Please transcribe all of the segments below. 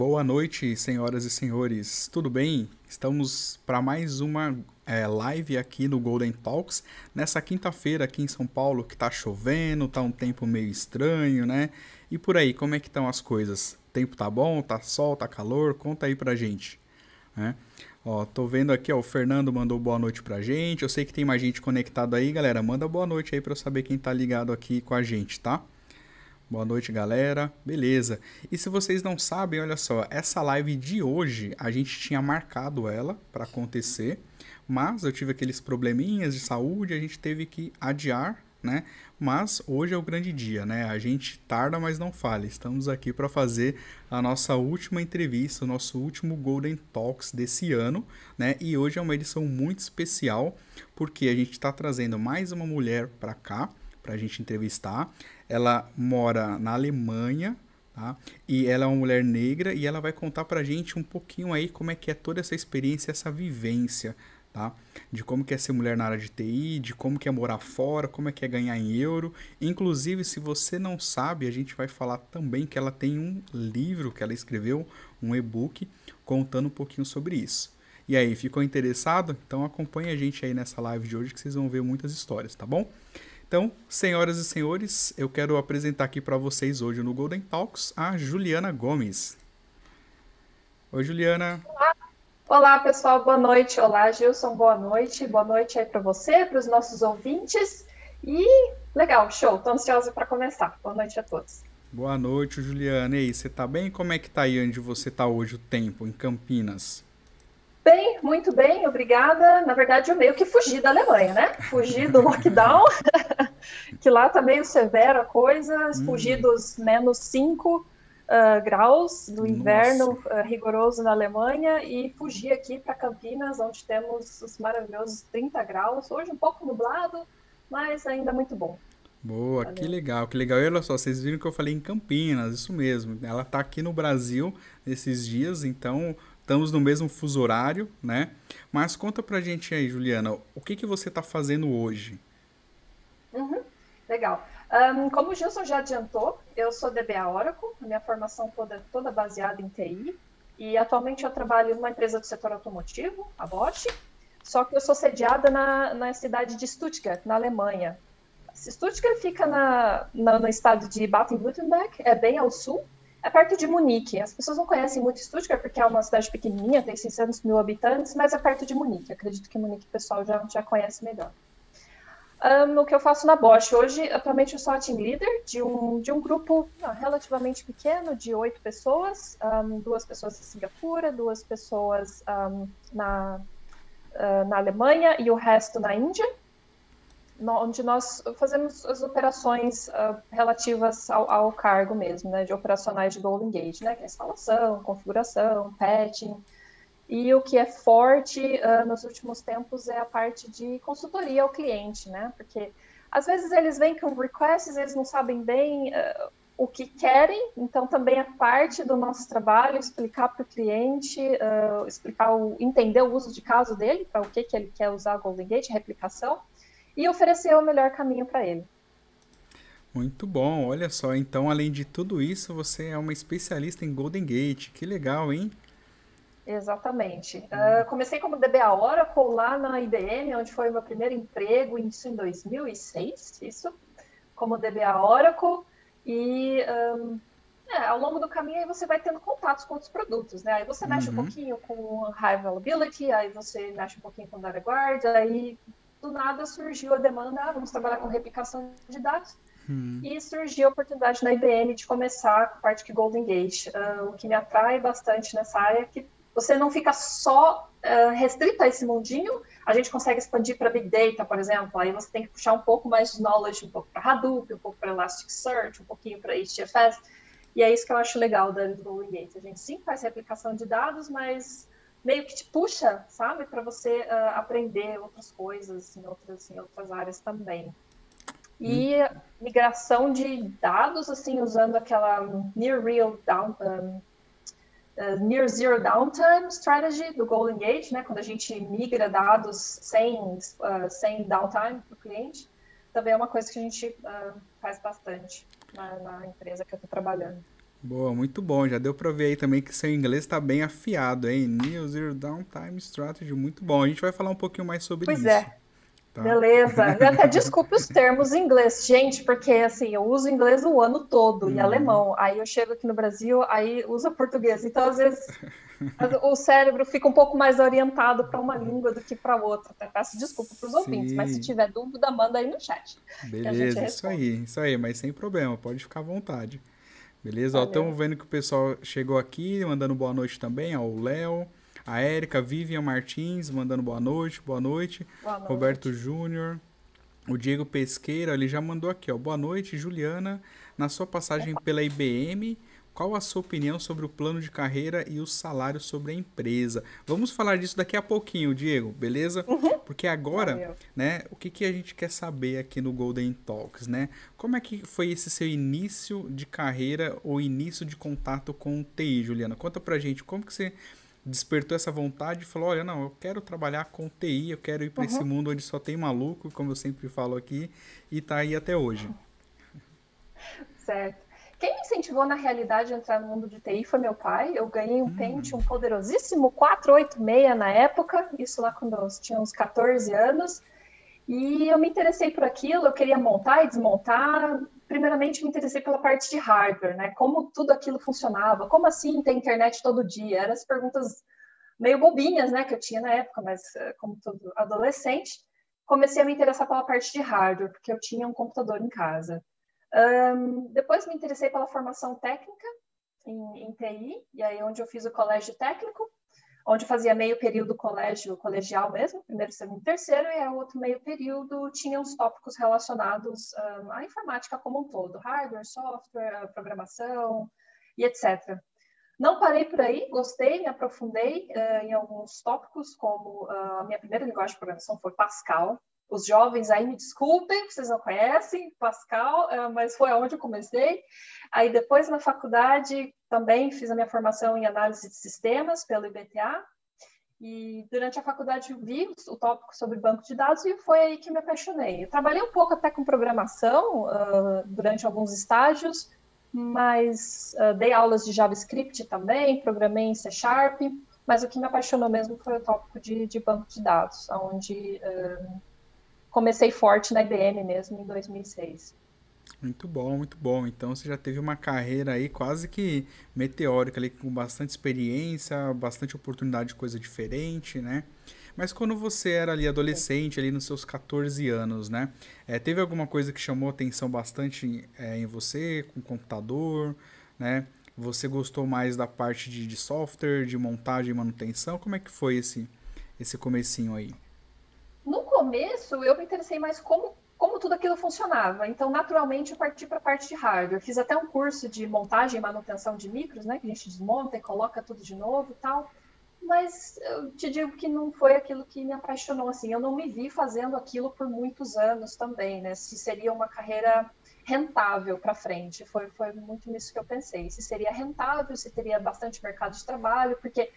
Boa noite, senhoras e senhores. Tudo bem? Estamos para mais uma é, live aqui no Golden Talks nessa quinta-feira aqui em São Paulo que tá chovendo, tá um tempo meio estranho, né? E por aí, como é que estão as coisas? O tempo tá bom? Tá sol? Tá calor? Conta aí pra gente. Né? Ó, tô vendo aqui, ó, o Fernando mandou boa noite pra gente. Eu sei que tem mais gente conectado aí, galera. Manda boa noite aí pra eu saber quem tá ligado aqui com a gente, tá? Boa noite, galera. Beleza. E se vocês não sabem, olha só, essa live de hoje a gente tinha marcado ela para acontecer, mas eu tive aqueles probleminhas de saúde, a gente teve que adiar, né? Mas hoje é o grande dia, né? A gente tarda, mas não falha. Estamos aqui para fazer a nossa última entrevista, o nosso último Golden Talks desse ano, né? E hoje é uma edição muito especial porque a gente está trazendo mais uma mulher para cá para a gente entrevistar. Ela mora na Alemanha, tá? E ela é uma mulher negra e ela vai contar para a gente um pouquinho aí como é que é toda essa experiência, essa vivência, tá? De como que é ser mulher na área de TI, de como que é morar fora, como é que é ganhar em euro. Inclusive, se você não sabe, a gente vai falar também que ela tem um livro que ela escreveu, um e-book, contando um pouquinho sobre isso. E aí, ficou interessado? Então acompanhe a gente aí nessa live de hoje que vocês vão ver muitas histórias, tá bom? Então, senhoras e senhores, eu quero apresentar aqui para vocês hoje no Golden Talks a Juliana Gomes. Oi, Juliana. Olá. Olá, pessoal. Boa noite. Olá, Gilson. Boa noite. Boa noite aí para você, para os nossos ouvintes. E legal, show. Estou ansiosa para começar. Boa noite a todos. Boa noite, Juliana. E aí, você tá bem? Como é que tá aí onde você tá hoje o tempo, em Campinas? Bem, muito bem, obrigada. Na verdade, eu meio que fugi da Alemanha, né? Fugi do lockdown, que lá tá meio severa a coisa, hum. fugi dos menos 5 uh, ah, graus do inverno uh, rigoroso na Alemanha e fugi aqui para Campinas, onde temos os maravilhosos 30 graus. Hoje um pouco nublado, mas ainda muito bom. Boa, Valeu. que legal, que legal. E olha só, vocês viram que eu falei em Campinas, isso mesmo. Ela tá aqui no Brasil esses dias, então estamos no mesmo fuso horário, né? Mas conta pra gente aí, Juliana, o que, que você está fazendo hoje? Uhum, legal. Um, como o Gilson já adiantou, eu sou DBA Oracle, minha formação toda, toda baseada em TI, e atualmente eu trabalho numa empresa do setor automotivo, a Bosch, só que eu sou sediada na, na cidade de Stuttgart, na Alemanha. Stuttgart fica na, na, no estado de Baden-Württemberg, é bem ao sul, é perto de Munique. As pessoas não conhecem muito Stuttgart porque é uma cidade pequenininha, tem 600 mil habitantes, mas é perto de Munique. Acredito que Munique o pessoal já, já conhece melhor. Um, o que eu faço na Bosch hoje, atualmente eu sou a team leader de um, de um grupo não, relativamente pequeno, de oito pessoas, um, duas pessoas em Singapura, duas pessoas um, na, uh, na Alemanha e o resto na Índia onde nós fazemos as operações uh, relativas ao, ao, cargo mesmo, né, de operacionais de Golden Gate, né, que é instalação, configuração, patching, e o que é forte uh, nos últimos tempos é a parte de consultoria ao cliente, né, porque às vezes eles vêm com requests, eles não sabem bem uh, o que querem, então também é parte do nosso trabalho explicar para o cliente, explicar o, entender o uso de caso dele, para o que, que ele quer usar Golden Gate, replicação, e oferecer o melhor caminho para ele. Muito bom, olha só. Então, além de tudo isso, você é uma especialista em Golden Gate. Que legal, hein? Exatamente. Uh, comecei como DBA Oracle lá na IBM, onde foi o meu primeiro emprego, isso em 2006, isso, como DBA Oracle. E um, é, ao longo do caminho aí você vai tendo contatos com outros produtos, né? Aí você mexe uhum. um pouquinho com High Availability, aí você mexe um pouquinho com Data Guard, aí do nada surgiu a demanda, ah, vamos trabalhar com replicação de dados. Hum. E surgiu a oportunidade na IBM de começar com a parte de Golden Gate. Uh, o que me atrai bastante nessa área é que você não fica só uh, restrito a esse mundinho, a gente consegue expandir para Big Data, por exemplo, aí você tem que puxar um pouco mais de knowledge, um pouco para Hadoop, um pouco para Elasticsearch, um pouquinho para HDFS, e é isso que eu acho legal da Golden Gate. A gente sim faz replicação de dados, mas meio que te puxa, sabe, para você uh, aprender outras coisas em outras, em outras áreas também. E hum. migração de dados, assim, usando aquela near real down, um, uh, near zero downtime strategy do Golden Gate, né, quando a gente migra dados sem, uh, sem downtime para o cliente, também é uma coisa que a gente faz bastante na, na empresa que eu estou trabalhando. Boa, muito bom. Já deu para ver aí também que seu inglês está bem afiado, hein? New Zero Downtime Strategy, muito bom. A gente vai falar um pouquinho mais sobre pois isso. Pois é. Tá. Beleza. até desculpe os termos em inglês, gente, porque assim, eu uso inglês o ano todo hum. e alemão. Aí eu chego aqui no Brasil, aí usa português. Então, às vezes, o cérebro fica um pouco mais orientado para uma língua do que para outra. Até peço desculpa para os ouvintes, mas se tiver dúvida, manda aí no chat. Beleza, isso aí, isso aí, mas sem problema, pode ficar à vontade. Beleza? Valeu. Ó, estamos vendo que o pessoal chegou aqui, mandando boa noite também, ó, o Léo. A Érica Vivian Martins mandando boa noite, boa noite. Boa noite. Roberto Júnior. O Diego Pesqueira, ele já mandou aqui, ó. Boa noite, Juliana. Na sua passagem pela IBM, qual a sua opinião sobre o plano de carreira e o salário sobre a empresa? Vamos falar disso daqui a pouquinho, Diego, beleza? Uhum. Porque agora, Valeu. né, o que, que a gente quer saber aqui no Golden Talks, né? Como é que foi esse seu início de carreira ou início de contato com o TI, Juliana? Conta pra gente como que você despertou essa vontade e falou: olha, não, eu quero trabalhar com TI, eu quero ir para uhum. esse mundo onde só tem maluco, como eu sempre falo aqui, e tá aí até hoje. Certo. Quem me incentivou na realidade a entrar no mundo de TI foi meu pai. Eu ganhei um hum. Pentium poderosíssimo 486 na época, isso lá quando eu tinha uns 14 anos. E eu me interessei por aquilo, eu queria montar e desmontar. Primeiramente, me interessei pela parte de hardware, né? Como tudo aquilo funcionava, como assim ter internet todo dia? Eram as perguntas meio bobinhas, né, que eu tinha na época, mas eh, como todo adolescente, comecei a me interessar pela parte de hardware, porque eu tinha um computador em casa. Um, depois me interessei pela formação técnica em, em TI, e aí onde eu fiz o colégio técnico, onde fazia meio período colégio colegial mesmo, primeiro, segundo, terceiro, e o outro meio período tinha os tópicos relacionados um, à informática como um todo, hardware, software, programação e etc. Não parei por aí, gostei, me aprofundei uh, em alguns tópicos, como uh, a minha primeira linguagem de programação foi Pascal. Os jovens aí me desculpem, vocês não conhecem Pascal, uh, mas foi aonde eu comecei. Aí depois na faculdade também fiz a minha formação em análise de sistemas pelo IBTA. E durante a faculdade vi o tópico sobre banco de dados e foi aí que me apaixonei. Eu trabalhei um pouco até com programação uh, durante alguns estágios, mas uh, dei aulas de JavaScript também, programei em C Sharp, mas o que me apaixonou mesmo foi o tópico de, de banco de dados, onde uh, comecei forte na IBM mesmo em 2006. Muito bom, muito bom. Então você já teve uma carreira aí quase que meteórica, ali, com bastante experiência, bastante oportunidade de coisa diferente, né? Mas quando você era ali adolescente, ali nos seus 14 anos, né? É, teve alguma coisa que chamou atenção bastante é, em você, com computador, né? Você gostou mais da parte de, de software, de montagem e manutenção? Como é que foi esse, esse comecinho aí? Começo, eu me interessei mais como como tudo aquilo funcionava. Então, naturalmente, eu parti para a parte de hardware. Fiz até um curso de montagem e manutenção de micros, né? Que a gente desmonta e coloca tudo de novo e tal. Mas eu te digo que não foi aquilo que me apaixonou, assim. Eu não me vi fazendo aquilo por muitos anos também, né? Se seria uma carreira rentável para frente. Foi, foi muito nisso que eu pensei. Se seria rentável, se teria bastante mercado de trabalho, porque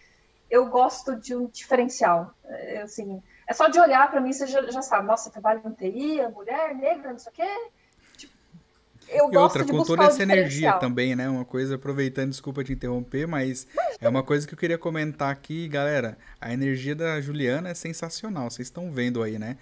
eu gosto de um diferencial. É, assim, é só de olhar para mim, você já, já, sabe, nossa, trabalho em TI, mulher, negra, não sei o quê. Tipo, eu e outra, com toda essa energia também, né? Uma coisa, aproveitando, desculpa te interromper, mas é uma coisa que eu queria comentar aqui, galera. A energia da Juliana é sensacional, vocês estão vendo aí, né?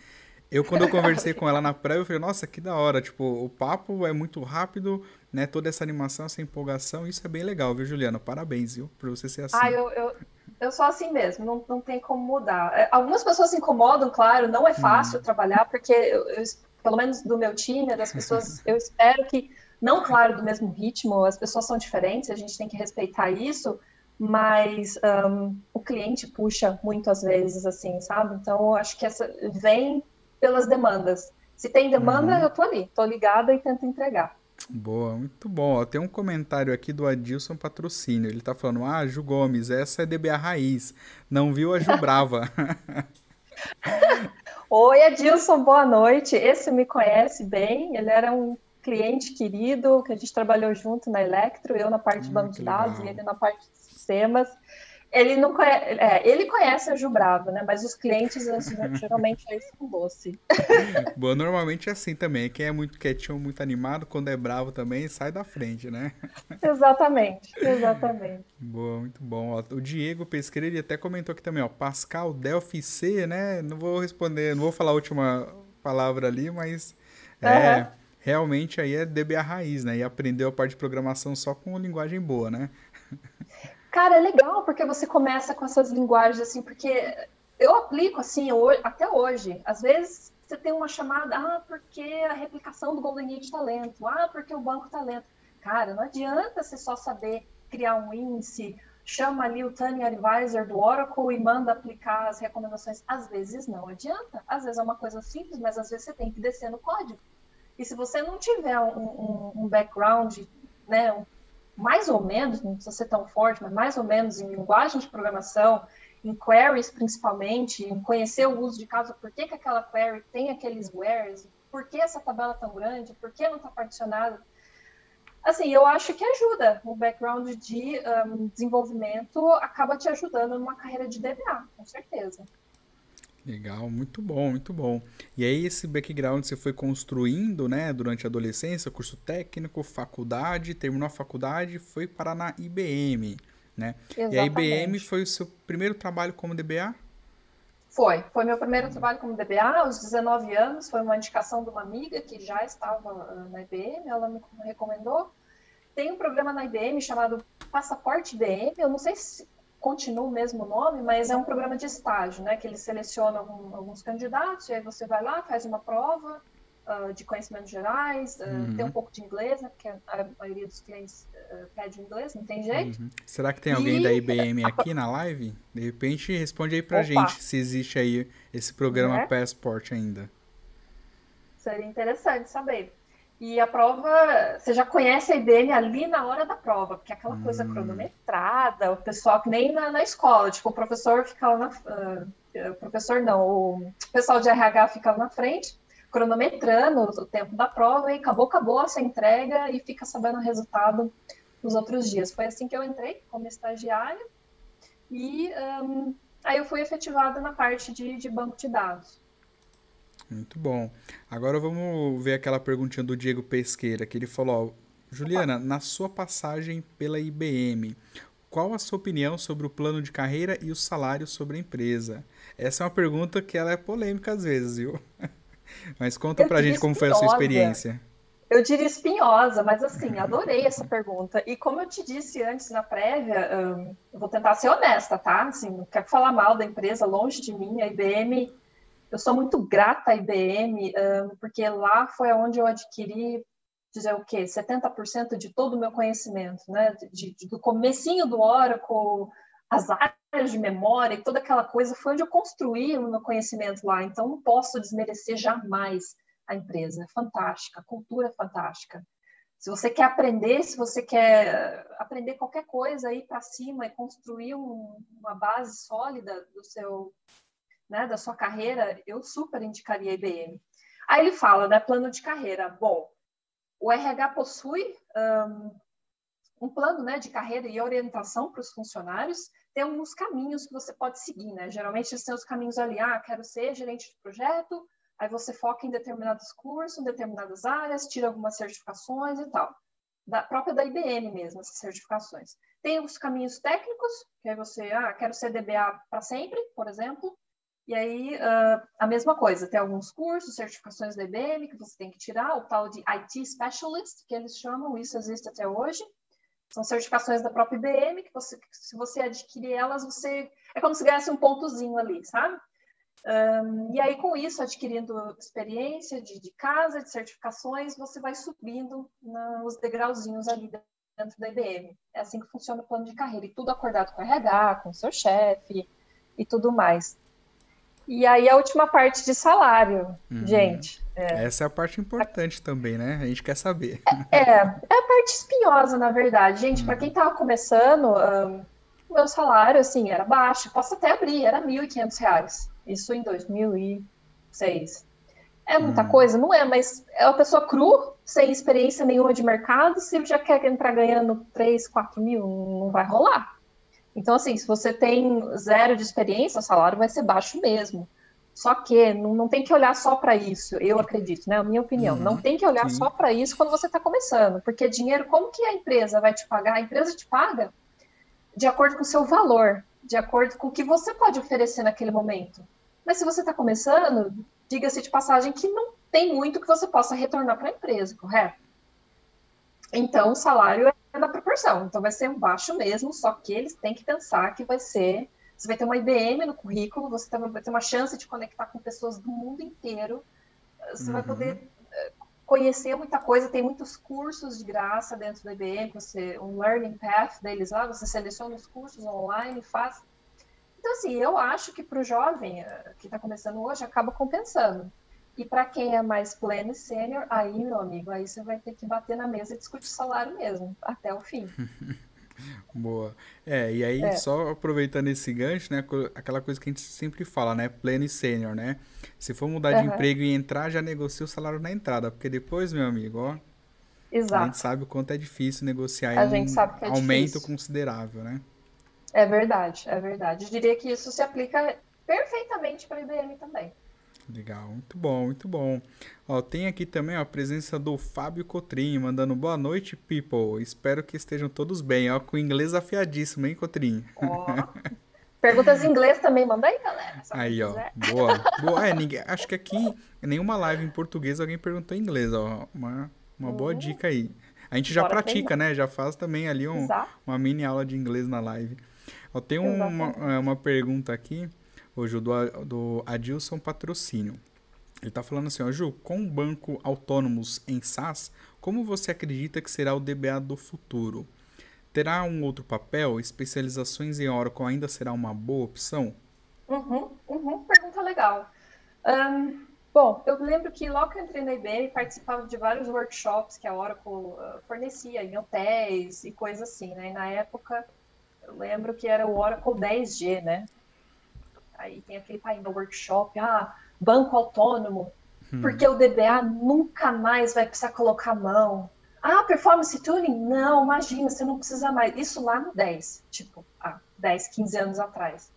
Eu, quando eu conversei com ela na praia, eu falei, nossa, que da hora. Tipo, o papo é muito rápido, né? Toda essa animação, essa empolgação, isso é bem legal, viu, Juliana? Parabéns, viu? Por você ser assim. Ah, eu, eu, eu sou assim mesmo, não, não tem como mudar. É, algumas pessoas se incomodam, claro, não é fácil hum. trabalhar, porque eu, eu, pelo menos do meu time, das pessoas, eu espero que, não claro, do mesmo ritmo, as pessoas são diferentes, a gente tem que respeitar isso, mas um, o cliente puxa muito às vezes, assim, sabe? Então, eu acho que essa vem pelas demandas. Se tem demanda, uhum. eu tô ali, tô ligada e tento entregar. Boa, muito bom. Ó, tem um comentário aqui do Adilson Patrocínio. Ele tá falando: Ah, Ju Gomes, essa é DBA Raiz. Não viu a Ju Brava. Oi, Adilson, boa noite. Esse me conhece bem. Ele era um cliente querido que a gente trabalhou junto na Electro, eu na parte hum, de banco de dados legal. e ele na parte de sistemas. Ele não conhece, é, ele conhece a Ju Bravo, né? Mas os clientes assim, geralmente é isso com doce. Bom, normalmente é assim também. Quem é muito quietinho, muito animado, quando é bravo também, sai da frente, né? Exatamente, exatamente. Boa, muito bom. Ó, o Diego Pesqueira, ele até comentou aqui também, ó, Pascal Delphi C, né? Não vou responder, não vou falar a última palavra ali, mas é, uhum. realmente aí é DBA raiz, né? E aprendeu a parte de programação só com linguagem boa, né? Cara, é legal porque você começa com essas linguagens assim, porque eu aplico assim até hoje. Às vezes você tem uma chamada, ah, porque a replicação do Golden Age talento, tá ah, porque o banco talento. Tá Cara, não adianta você só saber criar um índice, chama ali o Tiny Advisor do Oracle e manda aplicar as recomendações. Às vezes não adianta. Às vezes é uma coisa simples, mas às vezes você tem que descer no código. E se você não tiver um, um, um background, né, um mais ou menos, não precisa ser tão forte, mas mais ou menos em linguagem de programação, em queries principalmente, em conhecer o uso de caso, por que, que aquela query tem aqueles wheres, por que essa tabela é tão grande, por que não está particionada. Assim, eu acho que ajuda. O background de um, desenvolvimento acaba te ajudando numa carreira de DBA, com certeza. Legal, muito bom, muito bom. E aí esse background você foi construindo, né, durante a adolescência, curso técnico, faculdade, terminou a faculdade, foi parar na IBM, né? Exatamente. E a IBM foi o seu primeiro trabalho como DBA? Foi, foi meu primeiro trabalho como DBA, aos 19 anos, foi uma indicação de uma amiga que já estava ah, na IBM, ela me recomendou. Tem um programa na IBM chamado Passaporte IBM, eu não sei se continua o mesmo nome, mas é um programa de estágio, né? Que eles selecionam algum, alguns candidatos, e aí você vai lá, faz uma prova uh, de conhecimentos gerais, uh, uhum. tem um pouco de inglês, né? Porque a maioria dos clientes uh, pede inglês, não tem jeito. Uhum. Será que tem alguém e... da IBM aqui na live? De repente, responde aí pra Opa. gente se existe aí esse programa é? Passport ainda. Seria interessante saber. E a prova, você já conhece a IBM ali na hora da prova, porque é aquela hum. coisa cronometrada, o pessoal que nem na, na escola, tipo, o professor fica lá na. Uh, o professor não, o pessoal de RH fica lá na frente, cronometrando o tempo da prova e acabou, acabou essa entrega e fica sabendo o resultado nos outros dias. Foi assim que eu entrei como estagiária e um, aí eu fui efetivada na parte de, de banco de dados. Muito bom. Agora vamos ver aquela perguntinha do Diego Pesqueira, que ele falou, ó, Juliana, na sua passagem pela IBM, qual a sua opinião sobre o plano de carreira e o salário sobre a empresa? Essa é uma pergunta que ela é polêmica às vezes, viu? Mas conta eu pra gente como foi a sua experiência. Eu diria espinhosa, mas assim, adorei essa pergunta. E como eu te disse antes na prévia, um, vou tentar ser honesta, tá? Assim, não quero falar mal da empresa, longe de mim. A IBM eu sou muito grata à IBM, porque lá foi onde eu adquiri, dizer o quê? 70% de todo o meu conhecimento, né? De, de, do comecinho do Oracle, as áreas de memória e toda aquela coisa, foi onde eu construí o meu conhecimento lá. Então, não posso desmerecer jamais a empresa. É fantástica, a cultura é fantástica. Se você quer aprender, se você quer aprender qualquer coisa, aí para cima e construir um, uma base sólida do seu né, da sua carreira, eu super indicaria a IBM. Aí ele fala, né, plano de carreira. Bom, o RH possui um, um plano né, de carreira e orientação para os funcionários, tem alguns caminhos que você pode seguir, né? Geralmente são os caminhos ali, ah, quero ser gerente de projeto, aí você foca em determinados cursos, em determinadas áreas, tira algumas certificações e tal. Da própria da IBM mesmo, essas certificações. Tem os caminhos técnicos, que é você, ah, quero ser DBA para sempre, por exemplo. E aí, uh, a mesma coisa, tem alguns cursos, certificações da IBM que você tem que tirar, o tal de IT Specialist, que eles chamam, isso existe até hoje. São certificações da própria IBM, que você, se você adquirir elas, você é como se ganhasse um pontozinho ali, sabe? Um, e aí, com isso, adquirindo experiência de, de, casa, de certificações, você vai subindo nos degrauzinhos ali dentro da IBM. É assim que funciona o plano de carreira, e tudo acordado com o RH, com o seu chefe e tudo mais. E aí a última parte de salário, uhum. gente. É... Essa é a parte importante também, né? A gente quer saber. É, é, é a parte espinhosa, na verdade. Gente, uhum. para quem estava começando, um, o meu salário, assim, era baixo. Posso até abrir, era R$ 1.500. Isso em 2006. É muita uhum. coisa? Não é, mas é uma pessoa cru, sem experiência nenhuma de mercado. Se já quer entrar ganhando 3, 4 mil, não vai rolar. Então, assim, se você tem zero de experiência, o salário vai ser baixo mesmo. Só que não, não tem que olhar só para isso, eu acredito, né? A minha opinião. Uhum, não tem que olhar sim. só para isso quando você está começando, porque dinheiro, como que a empresa vai te pagar? A empresa te paga de acordo com o seu valor, de acordo com o que você pode oferecer naquele momento. Mas se você está começando, diga-se de passagem que não tem muito que você possa retornar para a empresa, correto? Então, o salário é da proporção. Então, vai ser um baixo mesmo, só que eles têm que pensar que vai ser você vai ter uma IBM no currículo, você vai ter uma chance de conectar com pessoas do mundo inteiro, você uhum. vai poder eh, conhecer muita coisa, tem muitos cursos de graça dentro da IBM, você, um learning path deles lá, você seleciona os cursos online, faz. Então, assim, eu acho que para o jovem eh, que está começando hoje, acaba compensando. E para quem é mais pleno e sênior, aí, meu amigo, aí você vai ter que bater na mesa e discutir salário mesmo, até o fim. Boa. É, e aí, é. só aproveitando esse gancho, né? Aquela coisa que a gente sempre fala, né? Pleno e sênior, né? Se for mudar uhum. de emprego e entrar, já negocia o salário na entrada. Porque depois, meu amigo, ó. Exato. A gente sabe o quanto é difícil negociar a um é aumento difícil. considerável, né? É verdade, é verdade. Eu diria que isso se aplica perfeitamente para a IBM também. Legal, muito bom, muito bom. Ó, tem aqui também ó, a presença do Fábio Cotrim, mandando boa noite, people. Espero que estejam todos bem, ó, com inglês afiadíssimo, hein, Cotrim? Ó, perguntas em inglês também, manda aí, galera. Aí, ó, boa. boa. É, ninguém, acho que aqui, nenhuma live em português, alguém perguntou em inglês, ó. Uma, uma uhum. boa dica aí. A gente já Bora pratica, né? Já faz também ali um, uma mini aula de inglês na live. Ó, tem uma, é, uma pergunta aqui hoje do, do Adilson Patrocínio. Ele está falando assim, ó, Ju, com banco autônomos em SaaS, como você acredita que será o DBA do futuro? Terá um outro papel? Especializações em Oracle ainda será uma boa opção? Uhum, uhum, pergunta legal. Um, bom, eu lembro que logo que eu entrei na IBM, participava de vários workshops que a Oracle uh, fornecia em hotéis e coisas assim, né? E na época, eu lembro que era o Oracle 10G, né? Aí tem aquele painel workshop, ah, banco autônomo, hum. porque o DBA nunca mais vai precisar colocar a mão. Ah, performance tuning? Não, imagina, você não precisa mais. Isso lá no 10, tipo, há 10, 15 anos atrás.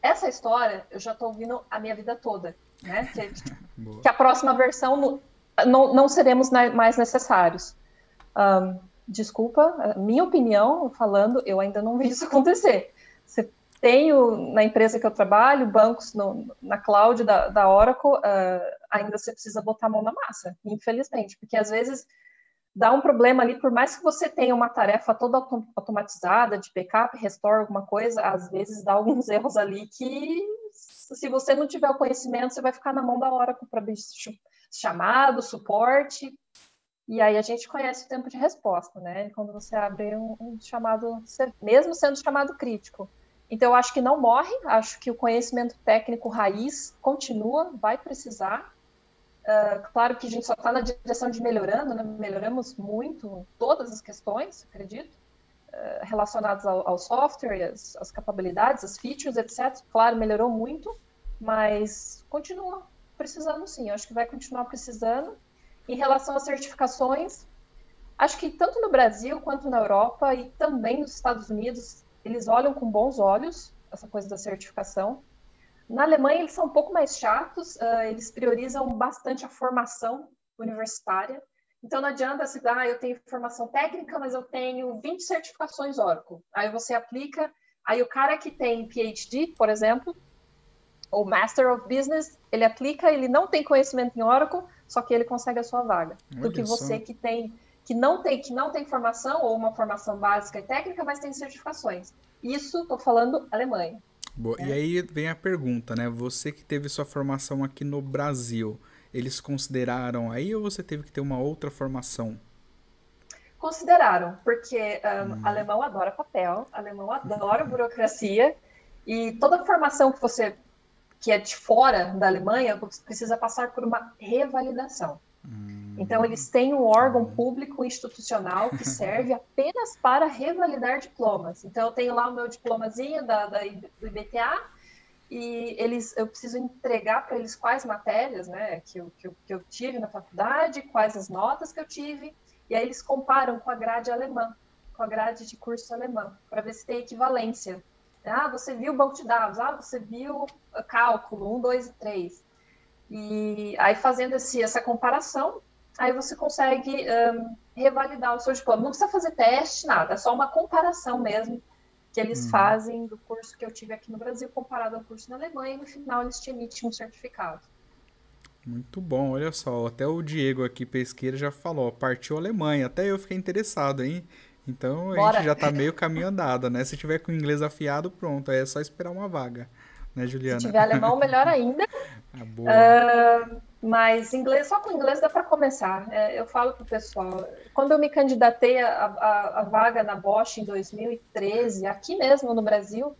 Essa história eu já estou ouvindo a minha vida toda, né? Que, que a próxima versão não, não, não seremos mais necessários. Um, desculpa, minha opinião falando, eu ainda não vi isso acontecer. Você tenho na empresa que eu trabalho, bancos no, na cloud da, da Oracle, uh, ainda você precisa botar a mão na massa, infelizmente, porque às vezes dá um problema ali, por mais que você tenha uma tarefa toda automatizada de backup, restore alguma coisa, às vezes dá alguns erros ali que se você não tiver o conhecimento, você vai ficar na mão da Oracle para chamado, suporte, e aí a gente conhece o tempo de resposta, né? Quando você abre um, um chamado, mesmo sendo chamado crítico, então, eu acho que não morre, acho que o conhecimento técnico raiz continua, vai precisar. Uh, claro que a gente só está na direção de melhorando, né? melhoramos muito todas as questões, acredito, uh, relacionadas ao, ao software, as, as capabilidades, as features, etc. Claro, melhorou muito, mas continua precisando sim, acho que vai continuar precisando. Em relação às certificações, acho que tanto no Brasil quanto na Europa e também nos Estados Unidos eles olham com bons olhos essa coisa da certificação. Na Alemanha, eles são um pouco mais chatos, uh, eles priorizam bastante a formação universitária. Então, não adianta se dar, ah, eu tenho formação técnica, mas eu tenho 20 certificações Oracle. Aí você aplica, aí o cara que tem PhD, por exemplo, ou Master of Business, ele aplica, ele não tem conhecimento em Oracle, só que ele consegue a sua vaga. Olha do que você que tem que não tem que não tem formação ou uma formação básica e técnica, mas tem certificações. Isso, estou falando Alemanha. Boa. E aí vem a pergunta, né? Você que teve sua formação aqui no Brasil, eles consideraram aí ou você teve que ter uma outra formação? Consideraram, porque um, hum. alemão adora papel, alemão adora burocracia e toda formação que você que é de fora da Alemanha precisa passar por uma revalidação. Então, eles têm um órgão público institucional que serve apenas para revalidar diplomas. Então, eu tenho lá o meu diplomazinho da, da do IBTA e eles, eu preciso entregar para eles quais matérias né, que, eu, que, eu, que eu tive na faculdade, quais as notas que eu tive, e aí eles comparam com a grade alemã, com a grade de curso alemã, para ver se tem equivalência. Ah, você viu o banco de dados, ah, você viu cálculo, um, dois e três. E aí, fazendo esse, essa comparação, aí você consegue um, revalidar o seu diploma. Não precisa fazer teste, nada, é só uma comparação mesmo que eles hum. fazem do curso que eu tive aqui no Brasil comparado ao curso na Alemanha e no final eles te emitem um certificado. Muito bom, olha só, até o Diego aqui, pesqueira, já falou, partiu Alemanha, até eu fiquei interessado, hein? Então Bora. a gente já tá meio caminho andado, né? Se tiver com o inglês afiado, pronto, é só esperar uma vaga, né, Juliana? Se tiver alemão, melhor ainda. ah. Uh, mas inglês, só com inglês dá para começar. É, eu falo pro pessoal, quando eu me candidatei a, a, a, vaga na Bosch em 2013, aqui mesmo no Brasil,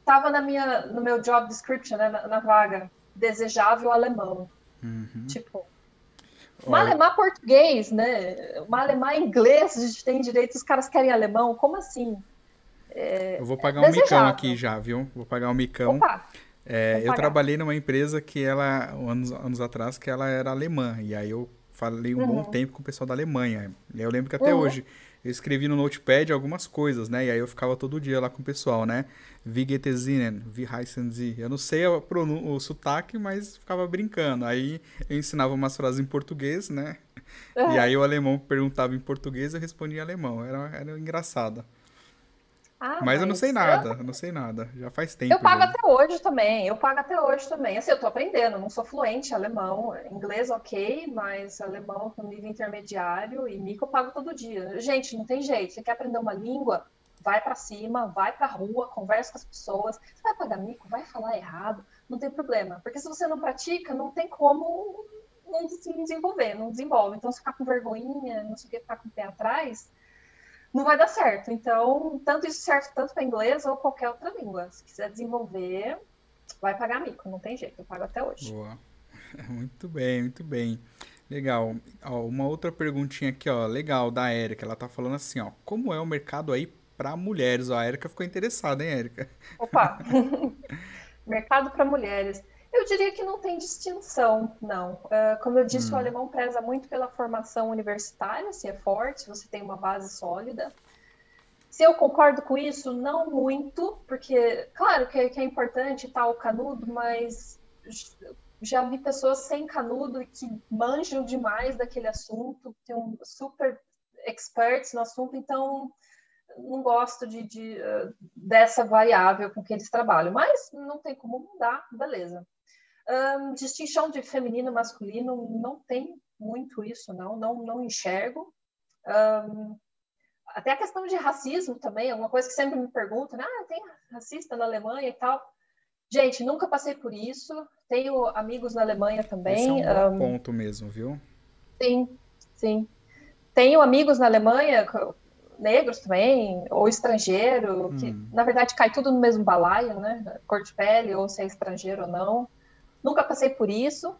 estava na minha, no meu job description, né, na, na vaga, desejável alemão. Uhum. Tipo, Malemar português, né? Malemar inglês, a gente tem direito, os caras querem alemão, como assim? É, eu vou pagar um micão aqui já, viu? Vou pagar um micão. Opa, é, eu trabalhei numa empresa que ela, anos, anos atrás, que ela era alemã. E aí eu falei um uhum. bom tempo com o pessoal da Alemanha. E eu lembro que até uhum. hoje eu escrevi no Notepad algumas coisas, né? E aí eu ficava todo dia lá com o pessoal, né? Wie geht es Ihnen? Wie heißen Sie? Eu não sei o, o sotaque, mas ficava brincando. Aí eu ensinava umas frases em português, né? Uhum. E aí o alemão perguntava em português, eu respondia em alemão. Era, era engraçado. Ah, mas, eu não sei nada, eu... não sei nada. Já faz tempo. Eu pago já. até hoje também. Eu pago até hoje também. Assim, eu tô aprendendo, não sou fluente em alemão. Inglês, ok, mas alemão com nível intermediário e mico eu pago todo dia. Gente, não tem jeito. Você quer aprender uma língua? Vai para cima, vai pra rua, conversa com as pessoas. Você vai pagar mico, vai falar errado, não tem problema. Porque se você não pratica, não tem como não se desenvolver, não desenvolve. Então, se ficar com vergonhinha, não sei o que, ficar com o pé atrás, não vai dar certo. Então, tanto isso serve tanto para inglês ou qualquer outra língua. Se quiser desenvolver, vai pagar mico, não tem jeito, eu pago até hoje. Boa. Muito bem, muito bem. Legal. Ó, uma outra perguntinha aqui, ó, legal, da Érica. Ela tá falando assim, ó, como é o mercado aí para mulheres? Ó, a Érica ficou interessada, hein, Érica? Opa! mercado para mulheres. Eu diria que não tem distinção, não. Uh, como eu disse, hum. o alemão preza muito pela formação universitária, se é forte, se você tem uma base sólida. Se eu concordo com isso, não muito, porque, claro que, é, é importante o canudo, mas já vi pessoas sem canudo e que manjam demais daquele assunto, tem um super experts no assunto, então não gosto de, de, uh, dessa variável com que eles trabalham, mas não tem como mudar, beleza. Um, distinção de feminino e masculino não tem muito isso, não, não, não enxergo. Um, até a questão de racismo também, é uma coisa que sempre me perguntam, né? ah, tem racista na Alemanha e tal. Gente, nunca passei por isso. Tenho amigos na Alemanha também. Esse é um, um ponto mesmo, viu? Sim, sim. Tenho amigos na Alemanha, negros também, ou estrangeiro, que hum. na verdade cai tudo no mesmo balaio, né? Cor de pele, ou se é estrangeiro ou não. Nunca passei por isso.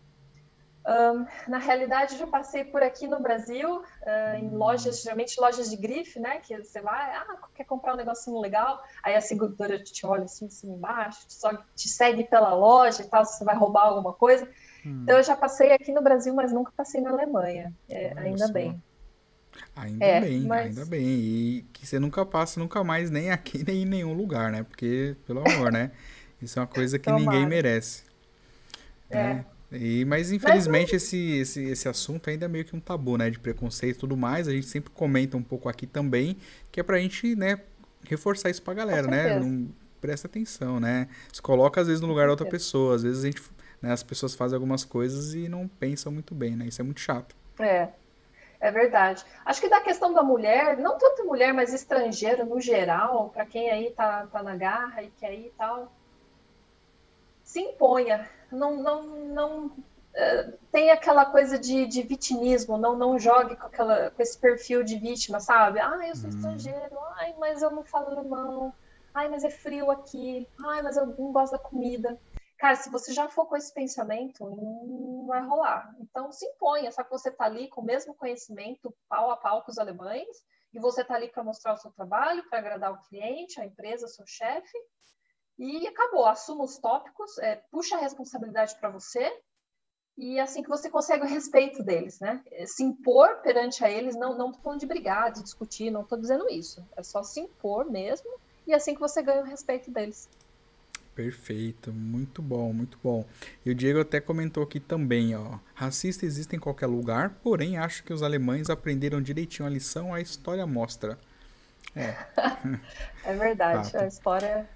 Um, na realidade, já passei por aqui no Brasil, uh, em lojas, geralmente lojas de grife, né? Que você vai, ah, quer comprar um negocinho legal, aí a seguradora te olha assim, cima embaixo, te, só, te segue pela loja e tal, se você vai roubar alguma coisa. Hum. Então, eu já passei aqui no Brasil, mas nunca passei na Alemanha, é, ainda bem. Ainda é, bem, mas... ainda bem. E que você nunca passe nunca mais nem aqui, nem em nenhum lugar, né? Porque, pelo amor, né? Isso é uma coisa que ninguém merece. É. Né? E, mas infelizmente mas, esse, esse, esse assunto ainda é meio que um tabu, né? De preconceito e tudo mais. A gente sempre comenta um pouco aqui também, que é pra gente, né, reforçar isso pra galera, né? Não presta atenção, né? Se coloca às vezes no lugar da outra pessoa. Às vezes a gente, né, as pessoas fazem algumas coisas e não pensam muito bem, né? Isso é muito chato. É. É verdade. Acho que da questão da mulher, não tanto mulher, mas estrangeiro no geral, para quem aí tá, tá na garra e que aí tal, se imponha, não, não, não uh, tem aquela coisa de, de vitimismo, não, não jogue com, aquela, com esse perfil de vítima, sabe? Ah, eu sou hum. estrangeiro, ai, mas eu não falo alemão, ai, mas é frio aqui, ai, mas eu não gosto da comida. Cara, se você já for com esse pensamento, não vai rolar. Então se imponha, só que você tá ali com o mesmo conhecimento, pau a pau com os alemães, e você tá ali para mostrar o seu trabalho, para agradar o cliente, a empresa, o seu chefe, e acabou, assuma os tópicos, é, puxa a responsabilidade para você, e assim que você consegue o respeito deles, né? É, se impor perante a eles, não não falando de brigar, de discutir, não estou dizendo isso. É só se impor mesmo e é assim que você ganha o respeito deles. Perfeito, muito bom, muito bom. E o Diego até comentou aqui também, ó. Racista existe em qualquer lugar, porém acho que os alemães aprenderam direitinho a lição, a história mostra. É. é verdade, Fato. a história.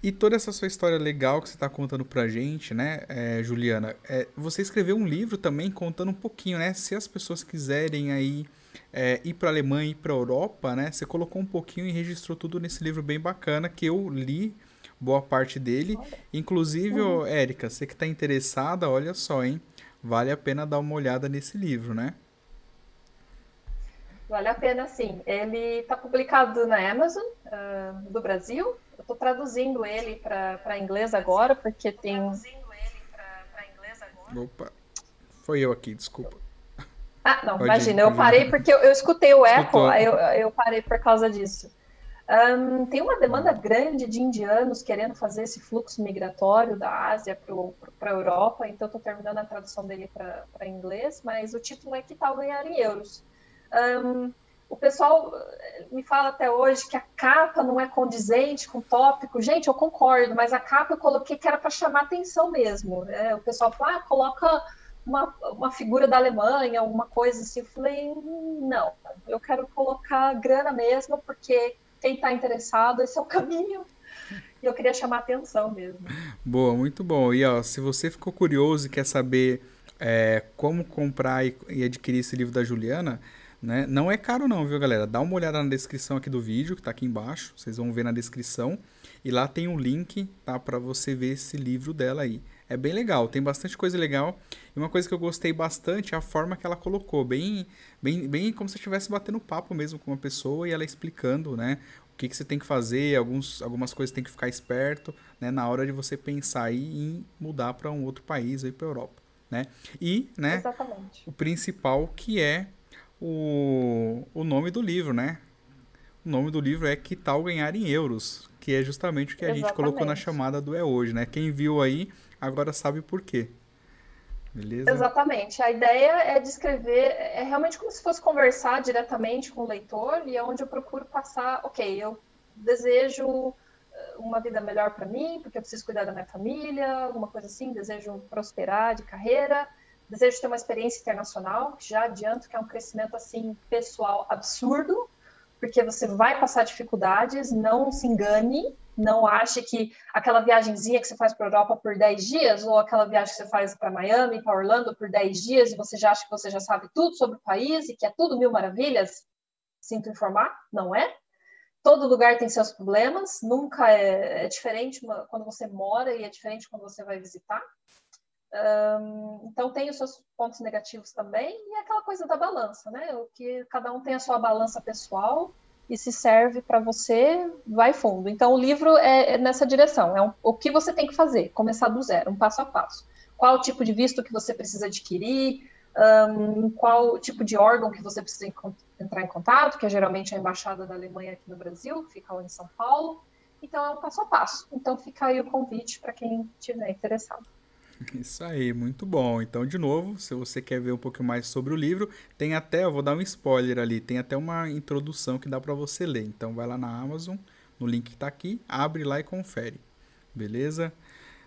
E toda essa sua história legal que você está contando pra gente, né, é, Juliana? É, você escreveu um livro também contando um pouquinho, né? Se as pessoas quiserem aí é, ir para Alemanha e para Europa, né? Você colocou um pouquinho e registrou tudo nesse livro bem bacana que eu li boa parte dele. Inclusive, uhum. Érica, você que está interessada, olha só, hein? Vale a pena dar uma olhada nesse livro, né? Vale a pena, sim. Ele está publicado na Amazon uh, do Brasil. Estou traduzindo ele para inglês agora, porque tem. Traduzindo ele para inglês agora. Opa, foi eu aqui, desculpa. Ah, não, pode imagina, ir, eu parei porque eu, eu escutei o eco, aí eu, eu parei por causa disso. Um, tem uma demanda grande de indianos querendo fazer esse fluxo migratório da Ásia para a Europa, então estou terminando a tradução dele para inglês, mas o título é Que tal ganhar em euros? Um, o pessoal eh, me fala até hoje que a capa não é condizente com o tópico. Gente, eu concordo, mas a capa eu coloquei que era para chamar atenção mesmo. Né? O pessoal fala, ah, coloca uma, uma figura da Alemanha, alguma coisa assim. Eu falei, não, eu quero colocar grana mesmo, porque quem está interessado, esse é o caminho. E eu queria chamar atenção mesmo. Boa, muito bom. E ó, se você ficou curioso e quer saber é, como comprar e, e, adquirir esse livro da Juliana, né? Não é caro não, viu, galera? Dá uma olhada na descrição aqui do vídeo, que está aqui embaixo. Vocês vão ver na descrição. E lá tem um link, tá? Para você ver esse livro dela aí. É bem legal, tem bastante coisa legal. E uma coisa que eu gostei bastante é a forma que ela colocou, bem, bem, bem como se estivesse batendo papo mesmo com uma pessoa e ela explicando, né? O que, que você tem que fazer, alguns, algumas coisas tem que ficar esperto, né? Na hora de você pensar aí em mudar para um outro país, aí para Europa, né? E, né? Exatamente. O principal que é o, o nome do livro, né? O nome do livro é Que Tal Ganhar em Euros, que é justamente o que a Exatamente. gente colocou na chamada do É Hoje, né? Quem viu aí agora sabe por quê. Beleza? Exatamente. A ideia é descrever, é realmente como se fosse conversar diretamente com o leitor e é onde eu procuro passar, ok, eu desejo eh, uma vida melhor para mim, porque eu preciso cuidar da minha família, alguma coisa assim, desejo prosperar de carreira, desejo ter uma experiência internacional, já adianto que é um crescimento assim pessoal absurdo, porque você vai passar dificuldades, não se engane, não ache que aquela viagemzinha que você faz para a Europa por 10 dias, ou aquela viagem que você faz para Miami, para Orlando por 10 dias, e você já acha que você já sabe tudo sobre o país e que é tudo mil maravilhas, sinto informar, não é. Todo lugar tem seus problemas, nunca é, é diferente quando você mora e é diferente quando você vai visitar. Então tem os seus pontos negativos também e é aquela coisa da balança, né? O que cada um tem a sua balança pessoal e se serve para você, vai fundo. Então o livro é, é nessa direção, é um, o que você tem que fazer, começar do zero, um passo a passo. Qual tipo de visto que você precisa adquirir, um, qual tipo de órgão que você precisa entrar em contato, que é geralmente a embaixada da Alemanha aqui no Brasil, fica lá em São Paulo. Então é um passo a passo. Então fica aí o convite para quem estiver interessado. Isso aí, muito bom. Então, de novo, se você quer ver um pouco mais sobre o livro, tem até, eu vou dar um spoiler ali, tem até uma introdução que dá para você ler. Então, vai lá na Amazon, no link que está aqui, abre lá e confere. Beleza?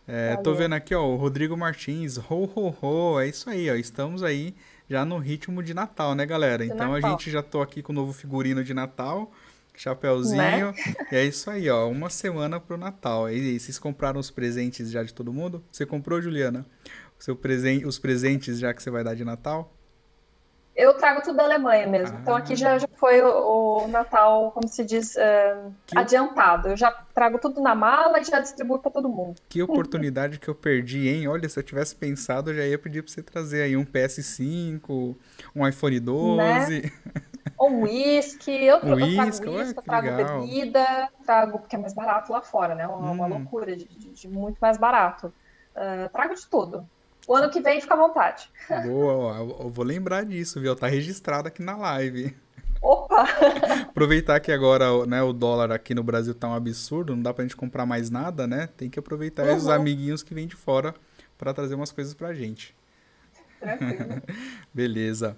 É, tô vendo aqui, ó, o Rodrigo Martins, ho, ho, ho, é isso aí, ó, estamos aí já no ritmo de Natal, né, galera? Então, Natal. a gente já tô aqui com o novo figurino de Natal, Chapeuzinho. Né? E é isso aí, ó. Uma semana pro Natal. E vocês compraram os presentes já de todo mundo? Você comprou, Juliana? O seu presen os presentes já que você vai dar de Natal? Eu trago tudo da Alemanha mesmo. Ah. Então aqui já, já foi o, o, Natal, como se diz, uh, adiantado. Eu já trago tudo na mala e já distribuo para todo mundo. Que oportunidade que eu perdi, hein? Olha, se eu tivesse pensado, eu já ia pedir para você trazer aí um PS5, um iPhone 12. Né? um whisky, eu, um eu trago whisky, eu trago bebida, trago, porque é mais barato lá fora, né? Uma, hum. uma loucura de, de, de, muito mais barato. Uh, trago de tudo. O ano que vem fica à vontade. Boa, eu vou lembrar disso, viu? Tá registrado aqui na live. Opa! aproveitar que agora né, o dólar aqui no Brasil tá um absurdo, não dá pra gente comprar mais nada, né? Tem que aproveitar uhum. os amiguinhos que vêm de fora para trazer umas coisas pra gente. Tranquilo. Beleza.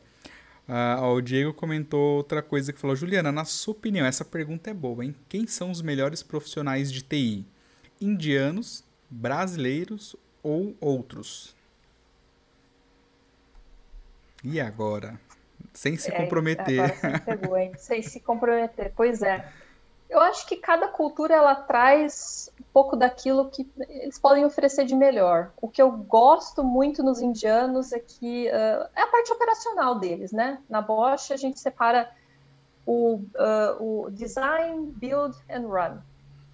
Ah, o Diego comentou outra coisa que falou: Juliana, na sua opinião, essa pergunta é boa, hein? Quem são os melhores profissionais de TI? Indianos, brasileiros ou outros? E agora? Sem se é, comprometer. Agora pegou, hein? Sem se comprometer. Pois é. Eu acho que cada cultura ela traz um pouco daquilo que eles podem oferecer de melhor. O que eu gosto muito nos indianos é que uh, é a parte operacional deles, né? Na Bosch a gente separa o, uh, o design, build and run.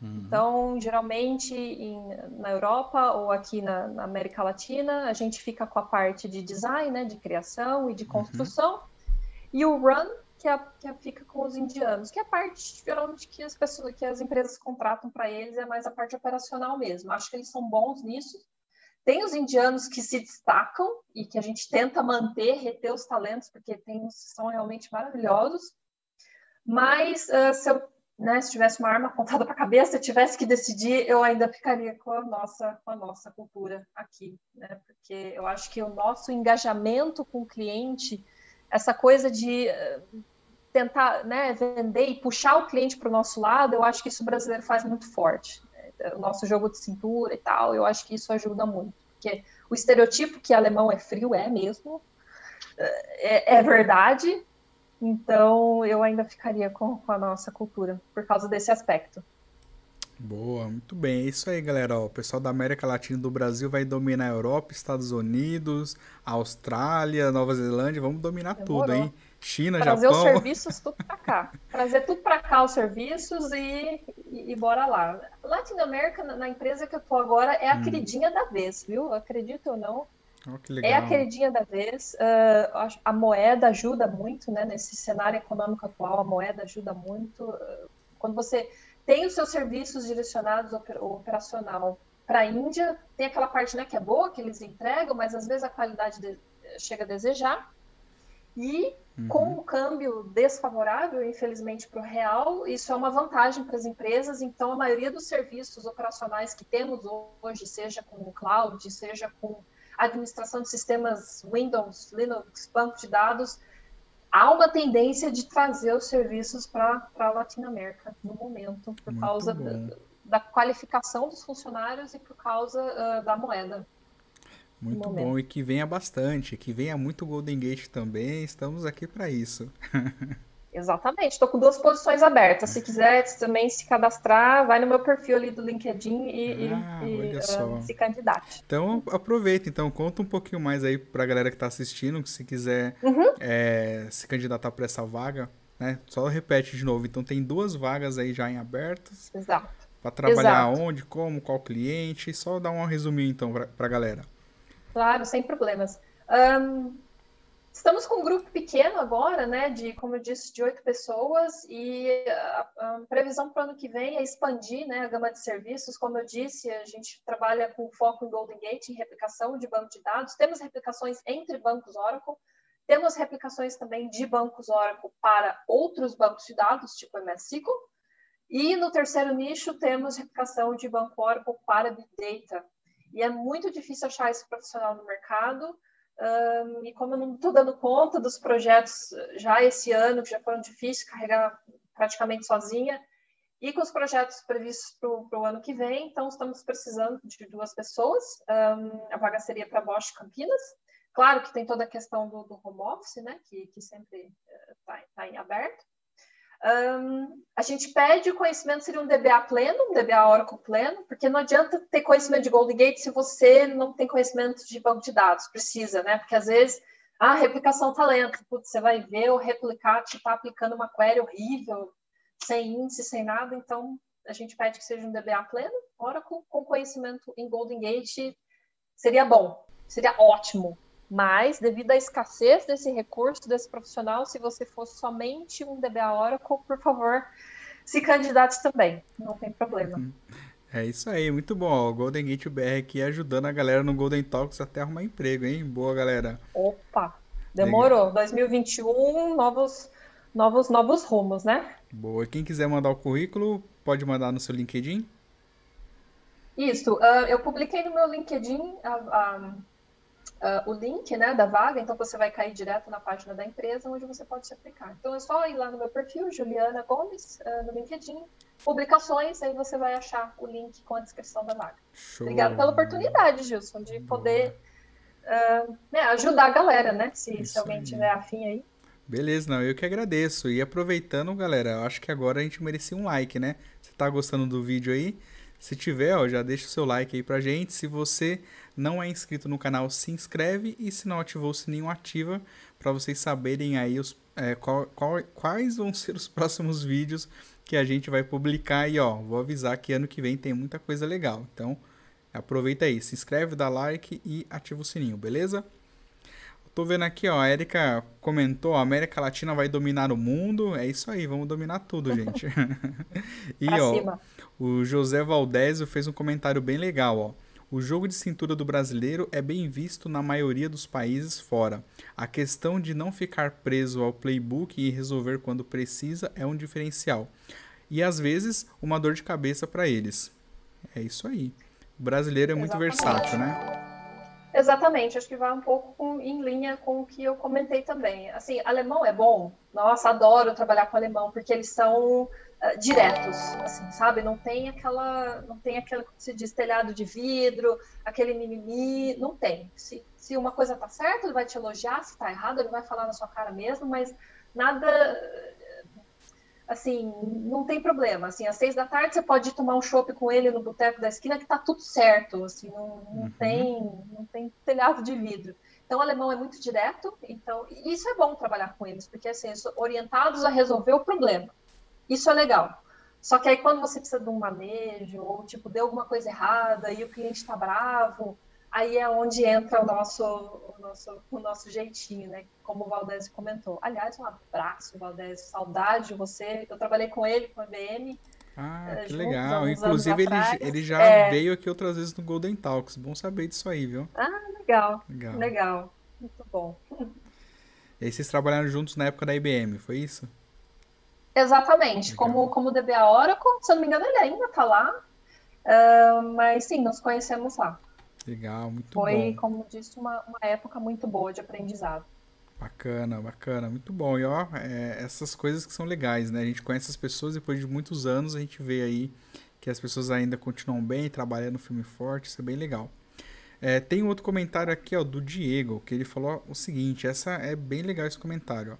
Uhum. Então, geralmente em, na Europa ou aqui na, na, América Latina, a gente fica com a parte de design, né, de criação e de uhum. construção, uhum. e o run que, é, que com os indianos, que é a parte geralmente que as pessoas, que as empresas contratam para eles é mais a parte operacional mesmo. Acho que eles são bons nisso. Tem os indianos que se destacam e que a gente tenta manter, reter os talentos, porque tem uns que são realmente maravilhosos. Mas uh, se eu né, se tivesse uma arma apontada para a cabeça, eu tivesse que decidir, eu ainda ficaria com a nossa, com a nossa cultura aqui, né? Porque eu acho que o nosso engajamento com o cliente, essa coisa de tentar né, vender e puxar o cliente para o nosso lado, eu acho que isso o brasileiro faz muito forte. Né? O nosso jogo de cintura e tal, eu acho que isso ajuda muito. Porque o estereotipo que alemão é frio é mesmo, é, é verdade, então eu ainda ficaria com, com a nossa cultura, por causa desse aspecto. Boa, muito bem. É isso aí, galera. O pessoal da América Latina e do Brasil vai dominar a Europa, Estados Unidos, Austrália, Nova Zelândia. Vamos dominar Demorou. tudo, hein? China, Trazer Japão. Trazer os serviços tudo para cá. Trazer tudo para cá os serviços e, e, e, bora lá. Latinoamérica, na empresa que eu tô agora, é a hum. queridinha da vez, viu? Acredito ou não. Oh, é a queridinha da vez. Uh, a moeda ajuda muito, né? Nesse cenário econômico atual, a moeda ajuda muito. quando você tem os seus serviços direcionados operacional para a Índia, tem aquela parte né, que é boa, que eles entregam, mas às vezes a qualidade de, chega a desejar. E uhum. com o câmbio desfavorável, infelizmente, para o real, isso é uma vantagem para as empresas. Então, a maioria dos serviços operacionais que temos hoje, seja com o cloud, seja com administração de sistemas Windows, Linux, banco de dados, há uma tendência de trazer os serviços para a Latinoamérica no momento, por Muito causa da, da, qualificação dos funcionários e por causa uh, da moeda. Muito bom e que venha bastante, que venha muito Golden Gate também, estamos aqui para isso. Exatamente, estou com duas posições abertas. Se quiser também se cadastrar, vai no meu perfil ali do LinkedIn e, ah, e uh, se candidate. Então aproveita, então conta um pouquinho mais aí para a galera que está assistindo, que se quiser uhum. é, se candidatar para essa vaga, né? Só repete de novo. Então tem duas vagas aí já em abertas. Exato. Para trabalhar Exato. onde, como, qual cliente. Só dar um resuminho então para a galera. Claro, sem problemas. Um, Estamos com um grupo pequeno agora, né, de, como eu disse, de oito pessoas, e a, a previsão para o ano que vem é expandir né, a gama de serviços. Como eu disse, a gente trabalha com foco em Golden Gate, em replicação de banco de dados. Temos replicações entre bancos Oracle, temos replicações também de bancos Oracle para outros bancos de dados, tipo MS SQL. E no terceiro nicho, temos replicação de banco Oracle para Big Data. E é muito difícil achar esse profissional no mercado. Um, e como eu não estou dando conta dos projetos já esse ano, que já foram difíceis, carregar praticamente sozinha, e com os projetos previstos para o ano que vem, então estamos precisando de duas pessoas. Um, a vaga seria para Bosch Campinas. Claro que tem toda a questão do, do home office, né, que, que sempre está uh, tá em aberto. Um, a gente pede o conhecimento, seria um DBA pleno, um DBA Oracle pleno, porque não adianta ter conhecimento de Golden Gate se você não tem conhecimento de banco de dados, precisa, né? Porque às vezes, a ah, replicação tá lenta, Putz, você vai ver o replicar que está aplicando uma query horrível, sem índice, sem nada, então a gente pede que seja um DBA pleno, Oracle, com conhecimento em Golden Gate, seria bom, seria ótimo, mas, devido à escassez desse recurso, desse profissional, se você fosse somente um DBA Oracle, por favor, se candidate também. Não tem problema. Uhum. É isso aí, muito bom. O Golden Gate BR aqui ajudando a galera no Golden Talks até arrumar emprego, hein? Boa, galera. Opa, demorou. Legal. 2021, novos, novos, novos rumos, né? Boa. Quem quiser mandar o currículo, pode mandar no seu LinkedIn? Isso. Uh, eu publiquei no meu LinkedIn uh, o link né, da vaga, então você vai cair direto na página da empresa onde você pode se aplicar. Então é só ir lá no meu perfil, Juliana Gomes, uh, no LinkedIn, publicações, aí você vai achar o link com a descrição da vaga. Show. Obrigada pela oportunidade, Gilson, de poder uh, né, ajudar a galera, né? Se, se alguém aí. tiver afim aí. Beleza, não, eu que agradeço. E aproveitando, galera, eu acho que agora a gente merecia um like, né? Você tá gostando do vídeo aí? Se tiver, ó, já deixa o seu like aí pra gente. Se você não é inscrito no canal, se inscreve e se não ativou o sininho, ativa para vocês saberem aí os, é, qual, qual, quais vão ser os próximos vídeos que a gente vai publicar. E ó, vou avisar que ano que vem tem muita coisa legal. Então, aproveita aí, se inscreve, dá like e ativa o sininho, beleza? Tô vendo aqui, ó, a Erika comentou, a América Latina vai dominar o mundo. É isso aí, vamos dominar tudo, gente. e, pra ó, cima. o José Valdésio fez um comentário bem legal, ó. O jogo de cintura do brasileiro é bem visto na maioria dos países fora. A questão de não ficar preso ao playbook e resolver quando precisa é um diferencial. E às vezes uma dor de cabeça para eles. É isso aí. O brasileiro é muito Exatamente. versátil, né? Exatamente, acho que vai um pouco com, em linha com o que eu comentei também. Assim, alemão é bom, nossa, adoro trabalhar com alemão, porque eles são uh, diretos, assim, sabe? Não tem aquela, não tem aquele, se diz, telhado de vidro, aquele mimimi, não tem. Se, se uma coisa tá certa, ele vai te elogiar, se tá errado, ele vai falar na sua cara mesmo, mas nada assim, não tem problema. Assim, às seis da tarde você pode tomar um chopp com ele no boteco da esquina que tá tudo certo. Assim, não, não uhum. tem, não tem telhado de vidro. Então, o alemão é muito direto. Então, isso é bom trabalhar com eles, porque assim, orientados a resolver o problema. Isso é legal. Só que aí quando você precisa de um manejo ou tipo deu alguma coisa errada e o cliente está bravo, aí é onde entra o nosso, o nosso, o nosso jeitinho, né? Como o Valdez comentou. Aliás, um abraço, Valdez, saudade de você. Eu trabalhei com ele, com a IBM. Ah, é, que legal. Inclusive, ele, ele já é... veio aqui outras vezes no Golden Talks. Bom saber disso aí, viu? Ah, legal. Legal. legal. Muito bom. E aí vocês trabalharam juntos na época da IBM, foi isso? Exatamente. Como, como DBA Oracle, se eu não me engano, ele ainda está lá. Uh, mas sim, nos conhecemos lá. Legal, muito Foi, bom. Foi, como disse, uma, uma época muito boa de aprendizado. Bacana, bacana, muito bom. E ó, é, essas coisas que são legais, né? A gente conhece as pessoas depois de muitos anos, a gente vê aí que as pessoas ainda continuam bem, trabalhando no filme forte, isso é bem legal. É, tem outro comentário aqui, ó, do Diego, que ele falou o seguinte, essa é bem legal esse comentário, ó.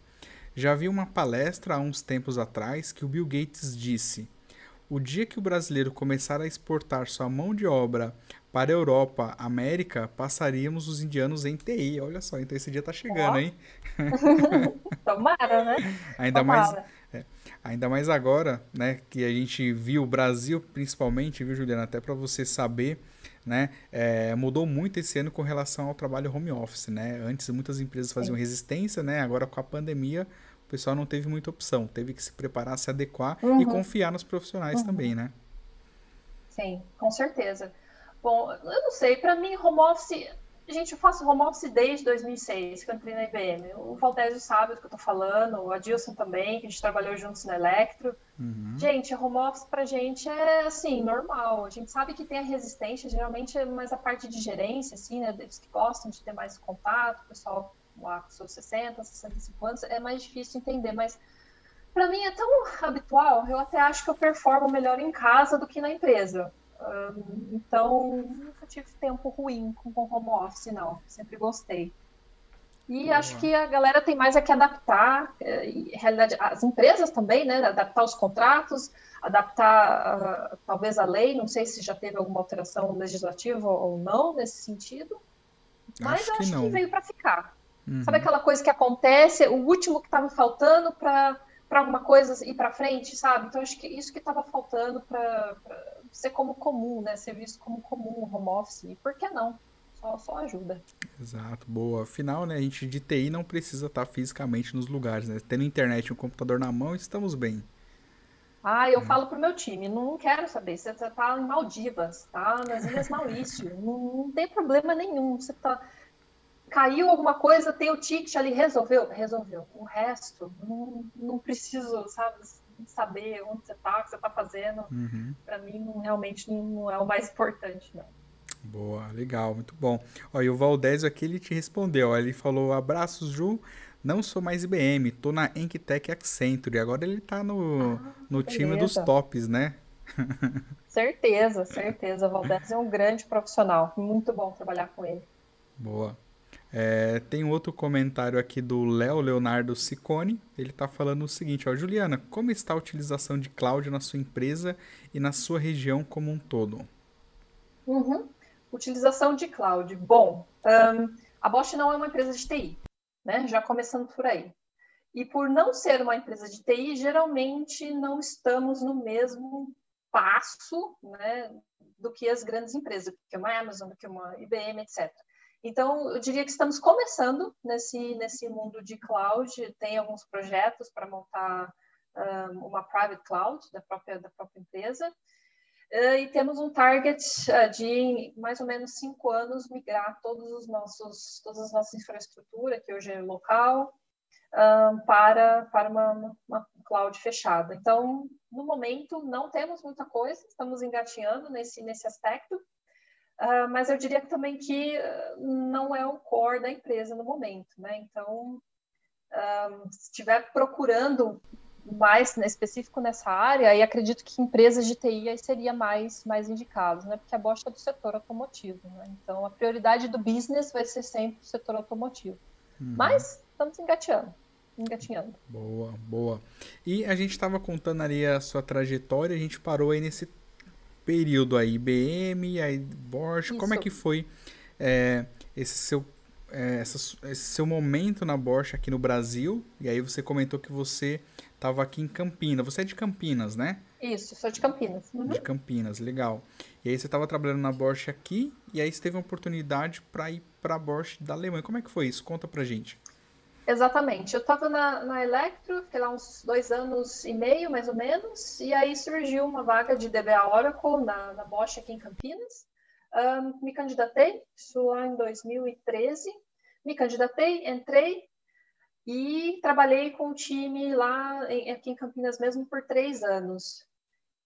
Já vi uma palestra há uns tempos atrás que o Bill Gates disse: o dia que o brasileiro começar a exportar sua mão de obra para a Europa, América, passaríamos os indianos em TI. Olha só, então esse dia tá chegando, hein? Tomara, né? Ainda Tomara. mais. É, ainda mais agora, né, que a gente viu o Brasil, principalmente, viu, Juliana, até para você saber, né, é, mudou muito esse ano com relação ao trabalho home office, né? Antes muitas empresas faziam Sim. resistência, né? Agora com a pandemia o pessoal não teve muita opção, teve que se preparar, se adequar uhum. e confiar nos profissionais uhum. também, né? Sim, com certeza. Bom, eu não sei, para mim, home office. Gente, eu faço home office desde 2006, que eu entrei na IBM. O Valdésio sabe do que eu tô falando, o Adilson também, que a gente trabalhou juntos na Electro. Uhum. Gente, home office pra gente é, assim, normal. A gente sabe que tem a resistência, geralmente é mais a parte de gerência, assim, né? Deles que gostam de ter mais contato, o pessoal lá com seus 60, 65 anos, é mais difícil entender, mas para mim é tão habitual, eu até acho que eu performo melhor em casa do que na empresa. Então, nunca tive tempo ruim com, com home office, não. Sempre gostei. E Boa. acho que a galera tem mais a que adaptar, eh, realidade, as empresas também, né? Adaptar os contratos, adaptar uh, talvez a lei, não sei se já teve alguma alteração legislativa ou não nesse sentido, mas acho, acho que, que veio para ficar. Uhum. Sabe aquela coisa que acontece, o último que estava faltando para alguma coisa ir para frente, sabe? Então acho que isso que estava faltando para ser como comum, né? Ser visto como comum o home office. E por que não? Só, só ajuda. Exato, boa. Afinal, né, a gente de TI não precisa estar fisicamente nos lugares, né? Tendo internet e um computador na mão, estamos bem. Ah, eu é. falo pro meu time, não quero saber. Você tá em Maldivas, tá? Nas Ilhas Maurício. não, não tem problema nenhum. Você tá caiu alguma coisa, tem o ticket ali, resolveu? Resolveu. O resto, não, não preciso, sabe, saber onde você está, o que você está fazendo. Uhum. Para mim, não, realmente não é o mais importante, não. Boa, legal, muito bom. Ó, e o Valdésio aqui ele te respondeu, ó, ele falou: "Abraços, Ju. Não sou mais IBM, tô na Enkitech Accenture. Agora ele tá no, ah, no time dos tops, né? certeza, certeza. O Valdésio é um grande profissional. Muito bom trabalhar com ele. Boa. É, tem outro comentário aqui do Léo Leonardo Sicone. Ele está falando o seguinte: ó, Juliana, como está a utilização de cloud na sua empresa e na sua região como um todo? Uhum. Utilização de cloud. Bom, um, a Bosch não é uma empresa de TI, né? Já começando por aí. E por não ser uma empresa de TI, geralmente não estamos no mesmo passo né, do que as grandes empresas, do que uma Amazon, do que uma IBM, etc. Então, eu diria que estamos começando nesse, nesse mundo de cloud, tem alguns projetos para montar um, uma private cloud da própria, da própria empresa, uh, e temos um target uh, de mais ou menos cinco anos migrar todos os nossos, todas as nossas infraestrutura, que hoje é local, para, para uma, uma cloud fechada. Então, no momento, não temos muita coisa, estamos engatinhando nesse, nesse aspecto, Uh, mas eu diria também que ah, não é o core da empresa no momento, né? Então, um, se estiver procurando mais né, específico nessa área, aí acredito que empresas de TI aí seria mais, mais indicado, né? Porque a Bosch é do setor automotivo, né? Então, a prioridade do business vai ser sempre o setor automotivo. Uhum. Mas estamos engateando engatinhando. Boa, boa. E a gente estava contando ali a sua trajetória, a gente parou aí nesse período aí, IBM, aí Bosch, Isso. como é que foi é, esse seu é, essa, esse seu momento na Bosch aqui no Brasil? E aí você comentou que você estava aqui em Campinas. Você é de Campinas, né? Isso, sou de Campinas. Uhum. De Campinas, legal. E aí você estava trabalhando na Bosch aqui e aí você teve uma oportunidade para ir para a Bosch da Alemanha. Como é que foi isso? Conta pra gente. Exatamente. Eu estava na, na Electro, fiquei lá uns dois anos e meio, mais ou menos, e aí surgiu uma vaga de DBA Oracle na, na Bosch aqui em Campinas. Um, me candidatei, isso lá em 2013. Me candidatei, entrei e trabalhei com o time lá em, aqui em Campinas mesmo por três anos.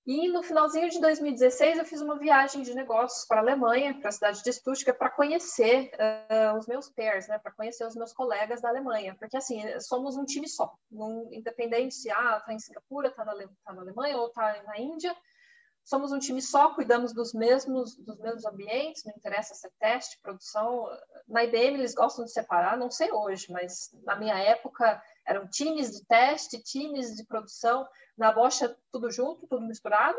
E no finalzinho de 2016 eu fiz uma viagem de negócios para a Alemanha, para a cidade de Stuttgart, para conhecer uh, os meus pairs, né, para conhecer os meus colegas da Alemanha, porque assim somos um time só, um, independente se ah está em Singapura, está na, tá na Alemanha ou está na Índia, somos um time só, cuidamos dos mesmos dos mesmos ambientes, não interessa se é teste, produção. Na IBM eles gostam de separar, não sei hoje, mas na minha época eram times de teste, times de produção. Na Bosch é tudo junto, tudo misturado.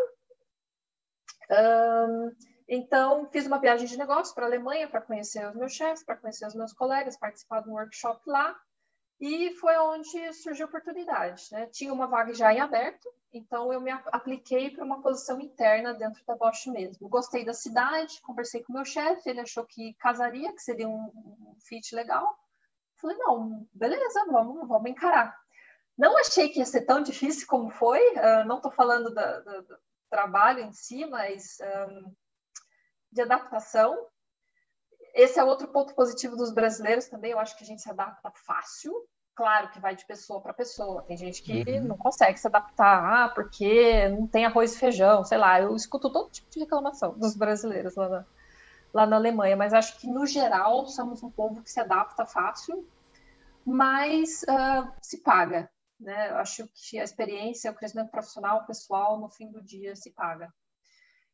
Um, então, fiz uma viagem de negócios para a Alemanha para conhecer os meus chefes, para conhecer os meus colegas, participar de um workshop lá. E foi onde surgiu a oportunidade. Né? Tinha uma vaga já em aberto, então eu me apliquei para uma posição interna dentro da Bosch mesmo. Gostei da cidade, conversei com o meu chefe, ele achou que casaria, que seria um, um fit legal. Falei, não, beleza, vamos, vamos encarar. Não achei que ia ser tão difícil como foi, uh, não estou falando da, da, do trabalho em si, mas um, de adaptação. Esse é outro ponto positivo dos brasileiros também, eu acho que a gente se adapta fácil. Claro que vai de pessoa para pessoa. Tem gente que uhum. não consegue se adaptar, ah, porque não tem arroz e feijão, sei lá. Eu escuto todo tipo de reclamação dos brasileiros lá na, lá na Alemanha, mas acho que, no geral, somos um povo que se adapta fácil, mas uh, se paga. Né? Acho que a experiência, o crescimento profissional, pessoal, no fim do dia se paga.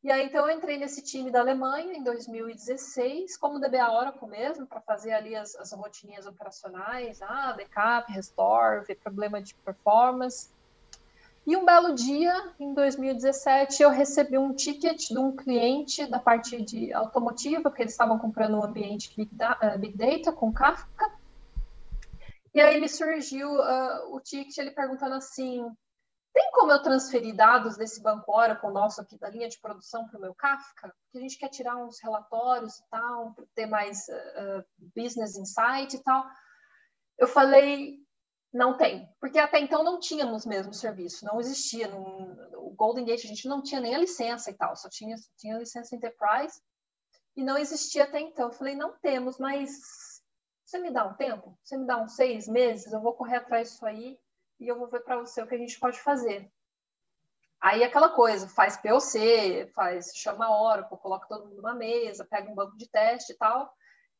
E aí, então, eu entrei nesse time da Alemanha em 2016, como DBA Oracle mesmo, para fazer ali as, as rotininhas operacionais, ah, backup, restore, ver problema de performance. E um belo dia, em 2017, eu recebi um ticket de um cliente da parte de automotiva, porque eles estavam comprando um ambiente Big Data, eh, Data com Kafka. E aí me surgiu uh, o ticket, ele perguntando assim, tem como eu transferir dados desse banco Oracle nosso aqui da linha de produção para o meu Kafka? Porque a gente quer tirar uns relatórios e tal, ter mais uh, business insight e tal. Eu falei, não tem, porque até então não tínhamos mesmo serviço, não existia. No, o Golden Gate a gente não tinha nem a licença e tal, só tinha, tinha licença Enterprise e não existia até então. Eu falei, não temos, mas você me dá um tempo? Você me dá uns seis meses? Eu vou correr atrás disso aí e eu vou ver para você o que a gente pode fazer. Aí aquela coisa, faz POC, faz, chama Oracle, coloca todo mundo numa mesa, pega um banco de teste e tal,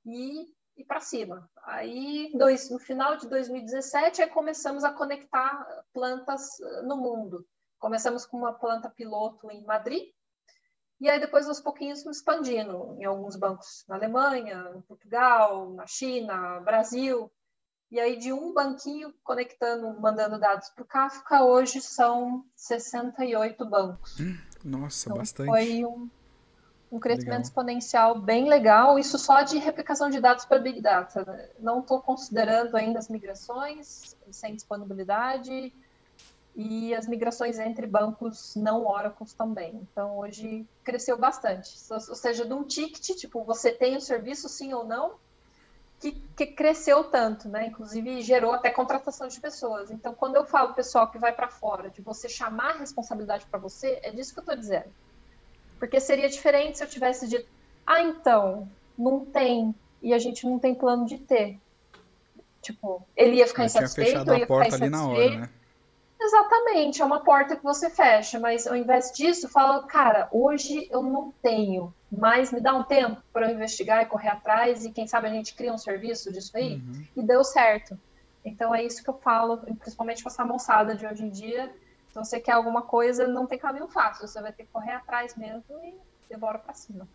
e, e para cima. Aí, dois, no final de 2017, aí começamos a conectar plantas eh, no mundo. Começamos com uma planta piloto em Madrid, e aí depois aos pouquinhos expandindo em alguns bancos na Alemanha, em Portugal, na China, Brasil. E aí, de um banquinho conectando, mandando dados para o Kafka, hoje são 68 bancos. Nossa, então, bastante. Foi um, um crescimento legal. exponencial bem legal, isso só de replicação de dados para Big Data. Né? Não estou considerando ainda as migrações sem disponibilidade e as migrações entre bancos não Oracle também. Então, hoje cresceu bastante. Ou seja, de um ticket, tipo, você tem o serviço sim ou não, que, que, cresceu tanto, né? Inclusive gerou até contratação de pessoas. Então, quando eu falo pessoal que vai para fora, de você chamar a responsabilidade para você, é disso que eu estou dizendo. Porque seria diferente se eu tivesse dito, ah, então, não tem, e a gente não tem plano de ter. Tipo, ele ia ficar eu insatisfeito, tinha fechado a porta ali na hora, né? Exatamente, é uma porta que você fecha, mas ao invés disso, fala, cara, hoje eu não tenho, mas me dá um tempo para eu investigar e correr atrás e quem sabe a gente cria um serviço disso aí uhum. e deu certo. Então é isso que eu falo, principalmente com essa moçada de hoje em dia. Se você quer alguma coisa, não tem caminho fácil, você vai ter que correr atrás mesmo e demora para cima.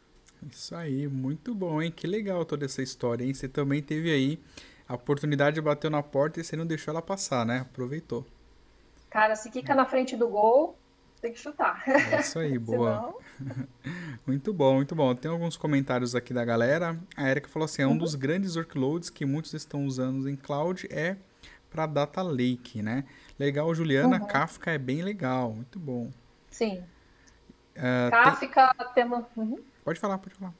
Isso aí, muito bom, hein? Que legal toda essa história, hein? Você também teve aí a oportunidade de bater na porta e você não deixou ela passar, né? Aproveitou. Cara, se quica na frente do gol, tem que chutar. É isso aí, boa. Senão... muito bom, muito bom. Tem alguns comentários aqui da galera. A Erika falou assim: é um uhum. dos grandes workloads que muitos estão usando em cloud é para data lake, né? Legal, Juliana. Uhum. Kafka é bem legal, muito bom. Sim. Uh, Kafka, tem... tema. Uhum. Pode falar, pode falar.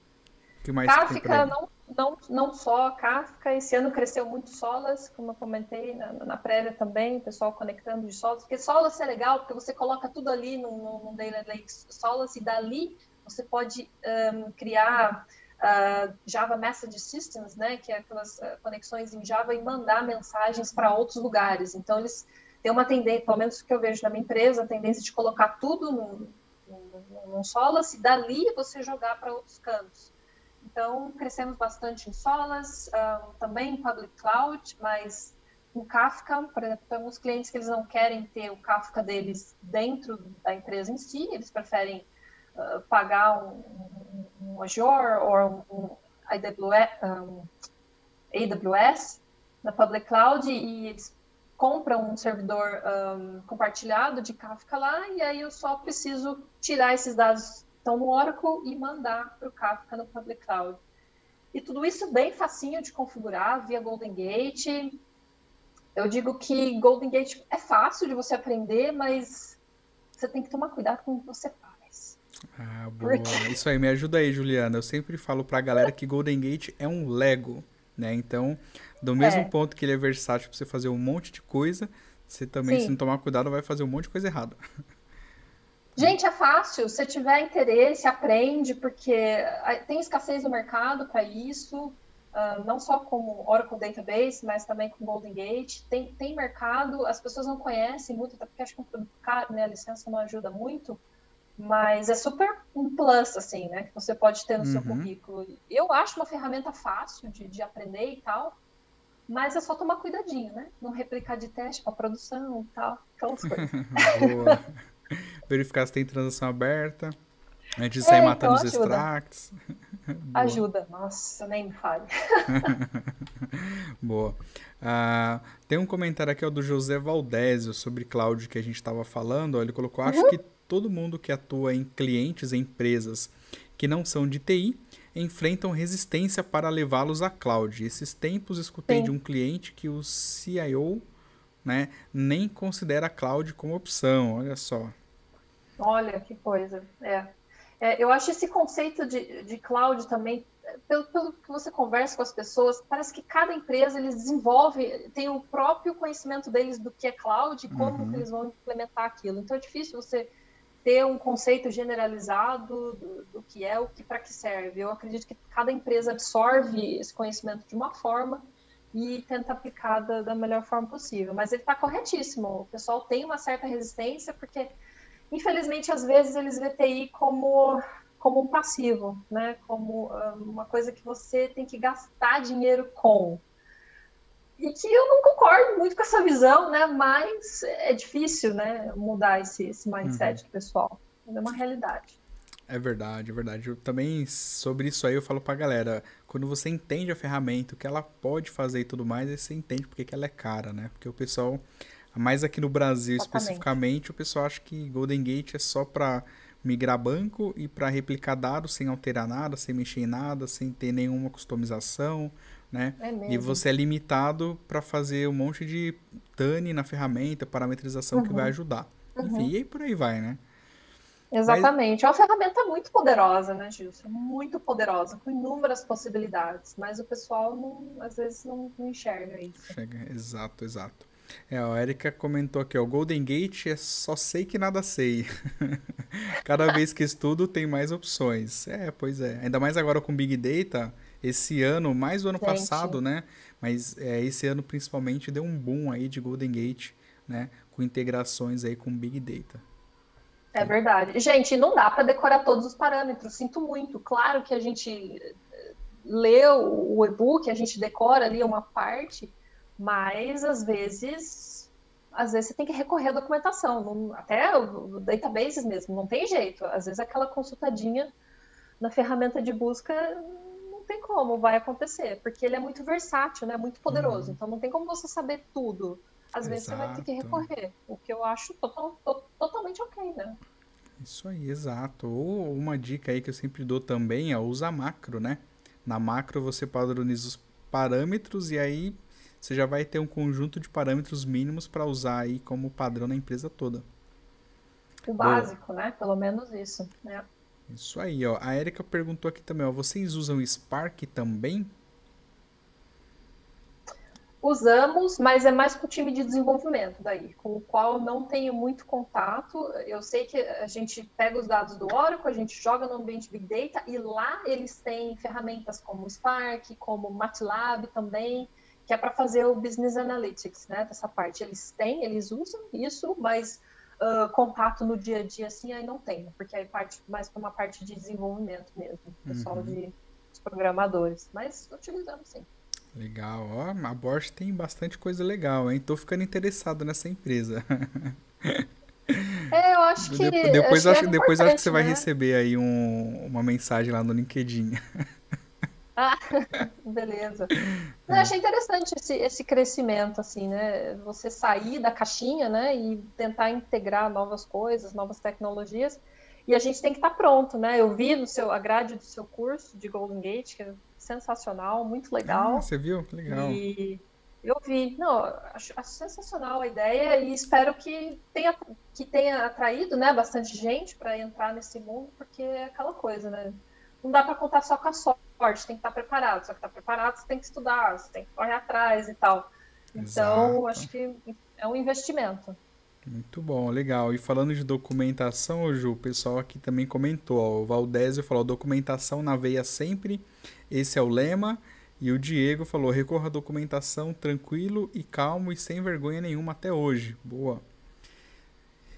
Que mais Kafka não não, não só Kafka, esse ano cresceu muito Solas, como eu comentei na, na prévia também, o pessoal conectando de Solas, porque Solas é legal, porque você coloca tudo ali no, no, no Data Lake Solas e dali você pode um, criar uh, Java Message Systems, né, que é aquelas uh, conexões em Java e mandar mensagens para outros lugares. Então eles têm uma tendência, pelo menos que eu vejo na minha empresa, a tendência de colocar tudo num, num, num Solas e dali você jogar para outros cantos. Então, crescemos bastante em Solas, um, também em Public Cloud, mas o Kafka, por exemplo, tem alguns clientes que eles não querem ter o Kafka deles dentro da empresa em si, eles preferem uh, pagar um, um, um, Azure ou um, AWS, AWS na Public Cloud e eles compram um servidor compartilhado de Kafka lá e aí eu só preciso tirar esses dados então, no Oracle e mandar para o Kafka no Public Cloud. E tudo isso bem facinho de configurar via Golden Gate. Eu digo que Golden Gate é fácil de você aprender, mas você tem que tomar cuidado com o que você faz. Ah, boa. Porque... Isso aí, me ajuda aí, Juliana. Eu sempre falo para a galera que Golden Gate é um Lego, né? Então, do mesmo é. ponto que ele é versátil para você fazer um monte de coisa, você também, Sim. se não tomar cuidado, vai fazer um monte de coisa errada. Gente, é fácil. Se tiver interesse, aprende, porque tem escassez no mercado para isso, uh, não só com Oracle Database, mas também com Golden Gate. Tem, tem mercado, as pessoas não conhecem muito, até porque acho que é um produto caro, né? A licença não ajuda muito, mas é super um plus, assim, né? Que você pode ter no uhum. seu currículo. Eu acho uma ferramenta fácil de, de aprender e tal, mas é só tomar cuidadinho, né? Não replicar de teste para produção e tal, aquelas coisas. Boa. verificar se tem transação aberta. Antes de sair é, matando então os extracts. ajuda, nossa, nem me fale. Boa. Uh, tem um comentário aqui ó, do José Valdésio sobre cloud que a gente estava falando. Ó, ele colocou: Acho uhum. que todo mundo que atua em clientes e empresas que não são de TI enfrentam resistência para levá-los à cloud. Esses tempos escutei Sim. de um cliente que o CIO né, nem considera a cloud como opção. Olha só. Olha que coisa. É. é eu acho esse conceito de, de cloud também, pelo, pelo, que você conversa com as pessoas, parece que cada empresa eles desenvolve, tem o próprio conhecimento deles do que é cloud e como uhum. eles vão implementar aquilo. Então é difícil você ter um conceito generalizado do, do que é, o que para que serve. Eu acredito que cada empresa absorve esse conhecimento de uma forma e tenta aplicar da, da melhor forma possível. Mas ele está corretíssimo. O pessoal tem uma certa resistência porque infelizmente, às vezes eles vê TI como como um passivo, né? Como uma coisa que você tem que gastar dinheiro com. E que eu não concordo muito com essa visão, né? Mas é difícil, né? Mudar esse, esse mindset uhum. do pessoal. É uma realidade. É verdade, é verdade. Eu também, sobre isso aí, eu falo pra galera, quando você entende a ferramenta, o que ela pode fazer e tudo mais, aí você entende porque que ela é cara, né? Porque o pessoal, mais aqui no Brasil Exatamente. especificamente, o pessoal acha que Golden Gate é só pra migrar banco e para replicar dados sem alterar nada, sem mexer em nada, sem ter nenhuma customização, né? É e você é limitado para fazer um monte de TANI na ferramenta, parametrização uhum. que vai uhum. ajudar. Uhum. Enfim, e aí por aí vai, né? Exatamente. Mas... É uma ferramenta muito poderosa, né, Gilson? Muito poderosa, com inúmeras possibilidades, mas o pessoal não, às vezes não, não enxerga isso. Chega. Exato, exato. É, a Erika comentou aqui, o Golden Gate é só sei que nada sei. Cada vez que estudo tem mais opções. É, pois é. Ainda mais agora com Big Data, esse ano, mais do ano Gente. passado, né? Mas é, esse ano principalmente deu um boom aí de Golden Gate, né? Com integrações aí com Big Data. É verdade. Gente, não dá para decorar todos os parâmetros, sinto muito. Claro que a gente eh, lê o e-book, a gente decora ali uma parte, mas às vezes, às vezes você tem que recorrer à documentação, não, até o databases mesmo, não tem jeito. Às vezes aquela consultadinha na ferramenta de busca como, vai acontecer, porque ele é muito versátil, né? Muito poderoso. Uhum. Então não tem como você saber tudo. Às Exato. vezes você vai ter que recorrer, o que eu acho total, totalmente ok, né? Isso aí, exato. Ou uma dica aí que eu sempre dou também é usar macro, né? Na macro você padroniza os parâmetros e aí você já vai ter um conjunto de parâmetros mínimos para usar aí como padrão na empresa toda. O básico, Boa. né? Pelo menos isso, né? Isso aí, ó. A Erika perguntou aqui também, ó. Vocês usam Spark também? Usamos, mas é mais com o time de desenvolvimento daí, com o qual não tenho muito contato. Eu sei que a gente pega os dados do Oracle, a gente joga no ambiente Big Data e lá eles têm ferramentas como Spark, como MATLAB também, que é para fazer o business analytics, né? Dessa parte. Eles têm, eles usam isso, mas uh, contato no dia a dia assim aí não tem, porque aí parte mais para uma parte de desenvolvimento mesmo, pessoal uhum. de, de programadores. Mas utilizamos sim. Legal, ó, a Bosch tem bastante coisa legal, hein? Tô ficando interessado nessa empresa. É, eu acho que. depois acho, acho, é depois acho que você né? vai receber aí um, uma mensagem lá no LinkedIn. Ah, beleza. Eu achei interessante esse, esse crescimento, assim, né? Você sair da caixinha, né? E tentar integrar novas coisas, novas tecnologias. E a gente tem que estar pronto, né? Eu vi no seu, a grade do seu curso de Golden Gate, que é sensacional, muito legal. Ah, você viu? Que legal. E eu vi. Não, acho, acho, sensacional a ideia e espero que tenha, que tenha atraído né, bastante gente para entrar nesse mundo, porque é aquela coisa, né? Não dá para contar só com a sorte forte, tem que estar preparado. Só que estar preparado, você tem que estudar, você tem que correr atrás e tal. Então, Exato. acho que é um investimento. Muito bom, legal. E falando de documentação, Ju, o pessoal aqui também comentou, ó, o Valdésio falou, documentação na veia sempre, esse é o lema. E o Diego falou, recorra à documentação tranquilo e calmo e sem vergonha nenhuma até hoje. Boa.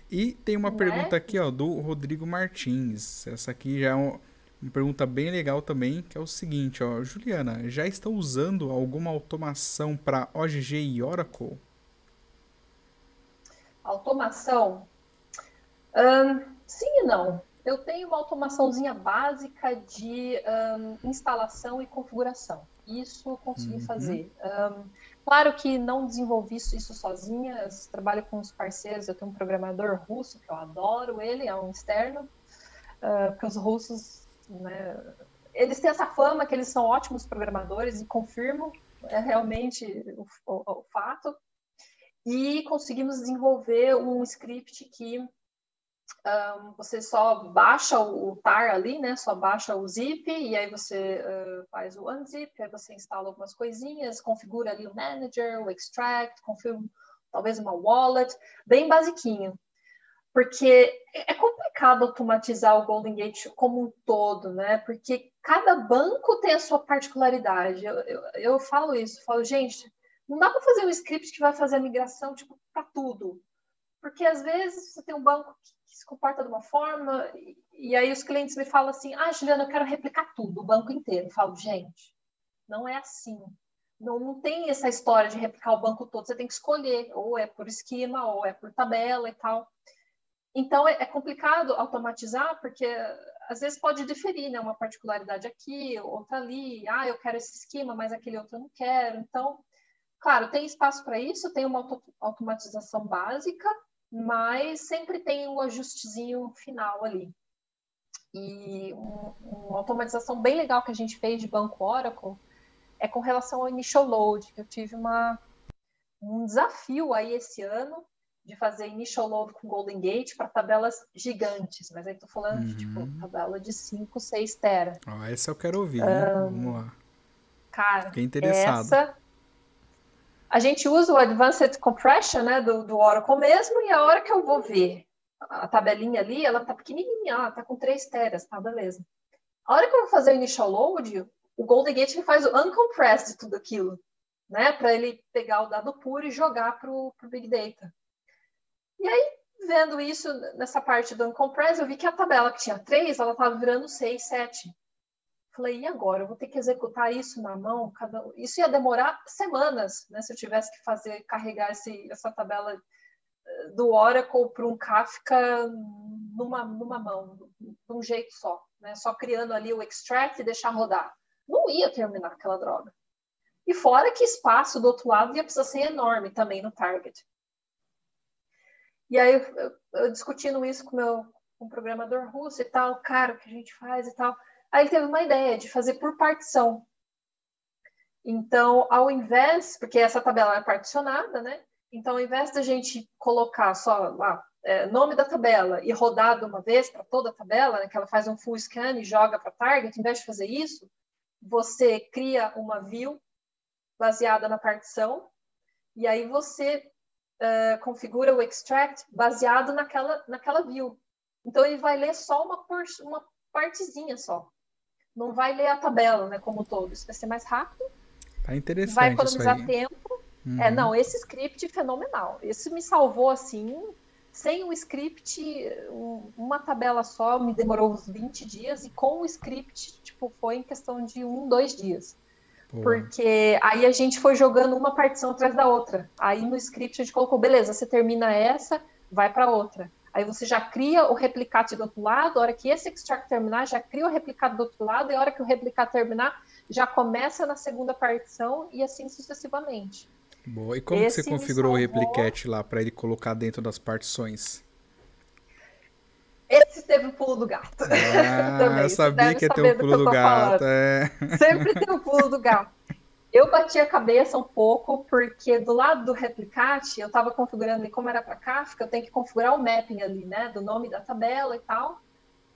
E tem uma Não pergunta é? aqui, ó, do Rodrigo Martins. Essa aqui já é um, uma pergunta bem legal também, que é o seguinte, ó, Juliana, já estão usando alguma automação para OGG e Oracle? Automação? Um, sim e não. Eu tenho uma automaçãozinha básica de um, instalação e configuração. Isso eu consegui uhum. fazer. Um, claro que não desenvolvi isso, isso sozinha, trabalho com os parceiros, eu tenho um programador russo, que eu adoro ele, é um externo, uh, porque os russos né? Eles têm essa fama que eles são ótimos programadores e confirmam é realmente o, o, o fato. E conseguimos desenvolver um script que um, você só baixa o, tar ali, né? Só baixa o zip e aí você uh, faz o unzip, aí você instala algumas coisinhas, configura ali o manager, o extract, configura talvez uma wallet, bem basiquinho porque é complicado automatizar o Golden Gate como um todo, né? Porque cada banco tem a sua particularidade. Eu, eu, eu falo isso, falo, gente, não dá para fazer um script que vai fazer a migração tipo para tudo, porque às vezes você tem um banco que se comporta de uma forma, e, e aí os clientes me falam assim, ah, Juliana, eu quero replicar tudo, o banco inteiro. Eu falo, gente, não é assim. Não, não tem essa história de replicar o banco todo, você tem que escolher, ou é por esquema, ou é por tabela e tal. Então, é, é complicado automatizar, porque às vezes pode diferir, né? Uma particularidade aqui, outra ali. Ah, eu quero esse esquema, mas aquele outro eu não quero. Então, claro, tem espaço para isso, tem uma auto automatização básica, mas sempre tem um ajustezinho final ali. E um, uma automatização bem legal que a gente fez de banco Oracle é com relação ao initial load, que eu tive uma, um desafio aí esse ano de fazer initial load com Golden Gate para tabelas gigantes, mas aí estou falando uhum. de tipo uhum. tabela de 5, 6 tera. Ah, essa eu quero ouvir, um, vamos lá. Cara, Fiquei interessado. essa a gente usa o Advanced Compression né, do, do Oracle mesmo, e a hora que eu vou ver a tabelinha ali, ela tá pequenininha, ela tá com 3 teras, tá, beleza. A hora que eu vou fazer o initial load, o Golden Gate faz o uncompressed de tudo aquilo, né? Para ele pegar o dado puro e jogar para o Big Data. E aí, vendo isso nessa parte do uncompressed, eu vi que a tabela que tinha 3, ela estava virando 6, 7. Falei, e agora? Eu vou ter que executar isso na mão? Cada... Isso ia demorar semanas, né? Se eu tivesse que fazer, carregar esse, essa tabela eh, do Oracle para um Kafka numa, numa mão, de um jeito só, né? Só criando ali o extract e deixar rodar não ia terminar aquela droga. E fora que espaço do outro lado ia precisar ser enorme também no target. E aí, eu, eu discutindo isso com, meu, com o programador russo e tal, cara, o que a gente faz e tal. Aí ele teve uma ideia de fazer por partição. Então, ao invés, porque essa tabela é particionada, né? Então, ao invés da gente colocar só lá é, nome da tabela e rodar de uma vez para toda a tabela, né, que ela faz um full scan e joga para target, ao invés de fazer isso, você cria uma view baseada na partição, e aí você uh, configura o extract baseado naquela, naquela view. Então, ele vai ler só uma, uma partezinha só. Não vai ler a tabela, né, como todo. Isso vai ser mais rápido. Tá interessante Vai economizar tempo. É, uhum. É, não, esse script é fenomenal. Esse me salvou, assim, sem o script, uma tabela só me demorou uns 20 dias, e com o script, tipo, foi em questão de um, dois dias. Pô. Porque aí a gente foi jogando uma partição atrás da outra. Aí no script a gente colocou, beleza, você termina essa, vai para outra. Aí você já cria o replicate do outro lado, a hora que esse extract terminar, já cria o replicate do outro lado, e a hora que o replicate terminar, já começa na segunda partição e assim sucessivamente. Boa. E como você configurou salvou... o replicate lá para ele colocar dentro das partições? Esse teve o pulo do gato. Ah, eu sabia que ia ter um pulo do gato. É. Sempre tem o pulo do gato. Eu bati a cabeça um pouco, porque do lado do replicate, eu estava configurando, e como era para Kafka, eu tenho que configurar o mapping ali, né? Do nome da tabela e tal,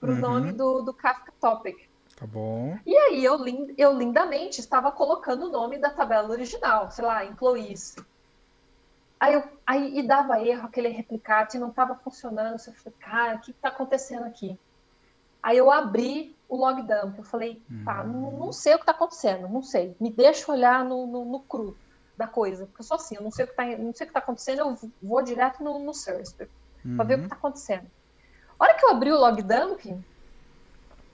para o uhum. nome do, do Kafka Topic. Tá bom. E aí eu, eu lindamente estava colocando o nome da tabela original, sei lá, employees. Aí, eu, aí e dava erro aquele replicate, não estava funcionando. Eu falei, cara, o que está acontecendo aqui? Aí eu abri o log dump. Eu falei, tá, não, não hum. sei o que está acontecendo, não sei. Me deixa olhar no, no, no, cru da coisa. Porque eu sou assim, eu não sei o que está tá acontecendo, eu vou direto no, no source uhum. para ver o que está acontecendo. A hora que eu abri o log dump,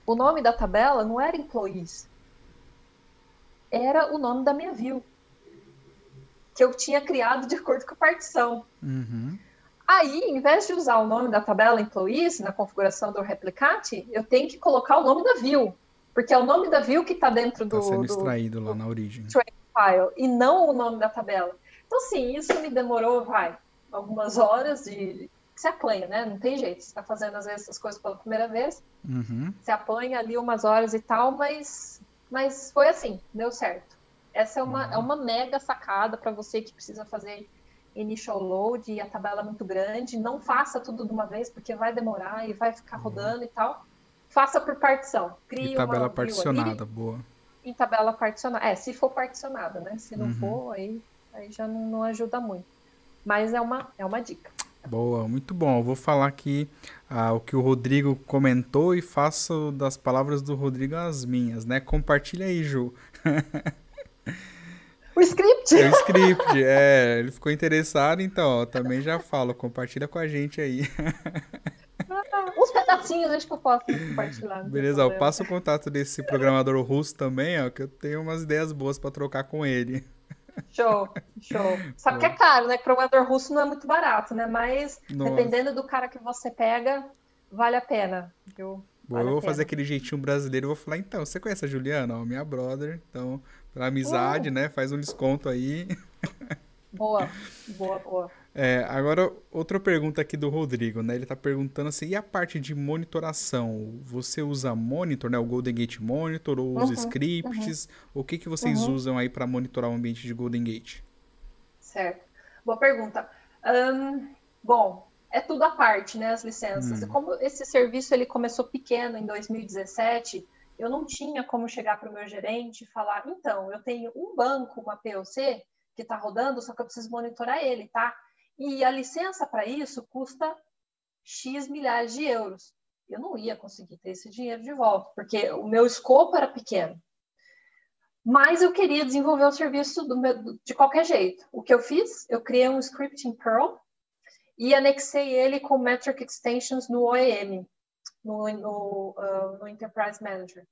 o nome da tabela não era employees, era o nome da minha view, que eu tinha criado de acordo com a partição. Uhum. Aí, em vez de usar o nome da tabela employees na configuração do replicate, eu tenho que colocar o nome da view, porque é o nome da view que está dentro tá do. Está sendo do, extraído lá na origem. File, e não o nome da tabela. Então, sim, isso me demorou, vai, algumas horas de, se apanha, né? Não tem jeito. Você está fazendo, às vezes, essas coisas pela primeira vez, uhum. você apanha ali umas horas e tal, mas, mas foi assim, deu certo. Essa é uma, uhum. é uma mega sacada para você que precisa fazer initial load e a tabela é muito grande. Não faça tudo de uma vez, porque vai demorar e vai ficar uhum. rodando e tal. Faça por partição. Crie e tabela uma particionada, boa. Em tabela particionada. É, se for particionada, né? Se não uhum. for, aí, aí já não, não ajuda muito. Mas é uma, é uma dica. Boa, muito bom. Eu vou falar aqui ah, o que o Rodrigo comentou e faço das palavras do Rodrigo as minhas, né? Compartilha aí, Ju. O script? É o script, é. Ele ficou interessado, então, ó, também já falo. Compartilha com a gente aí. alguns pedacinhos acho que eu posso compartilhar. Beleza, eu passo o contato desse programador russo também, ó, que eu tenho umas ideias boas para trocar com ele. Show, show. Sabe que é caro, né? Programador russo não é muito barato, né? Mas Nossa. dependendo do cara que você pega, vale a pena. Viu? Vale eu vou fazer aquele jeitinho brasileiro, eu vou falar, então, você conhece a Juliana? Ó, minha brother, então, pra amizade, uh. né? Faz um desconto aí. Boa, boa, boa. É, agora, outra pergunta aqui do Rodrigo, né? Ele tá perguntando assim, e a parte de monitoração? Você usa monitor, né? O Golden Gate Monitor, ou os uhum, scripts? Uhum. O que, que vocês uhum. usam aí para monitorar o ambiente de Golden Gate? Certo. Boa pergunta. Um, bom, é tudo à parte, né? As licenças. Hum. Como esse serviço ele começou pequeno em 2017, eu não tinha como chegar para o meu gerente e falar, então, eu tenho um banco, uma POC, que está rodando, só que eu preciso monitorar ele, tá? E a licença para isso custa X milhares de euros. Eu não ia conseguir ter esse dinheiro de volta, porque o meu escopo era pequeno. Mas eu queria desenvolver o serviço meu, de qualquer jeito. O que eu fiz? Eu criei um script em Perl e anexei ele com Metric Extensions no OEM, no, no, uh, no Enterprise Manager.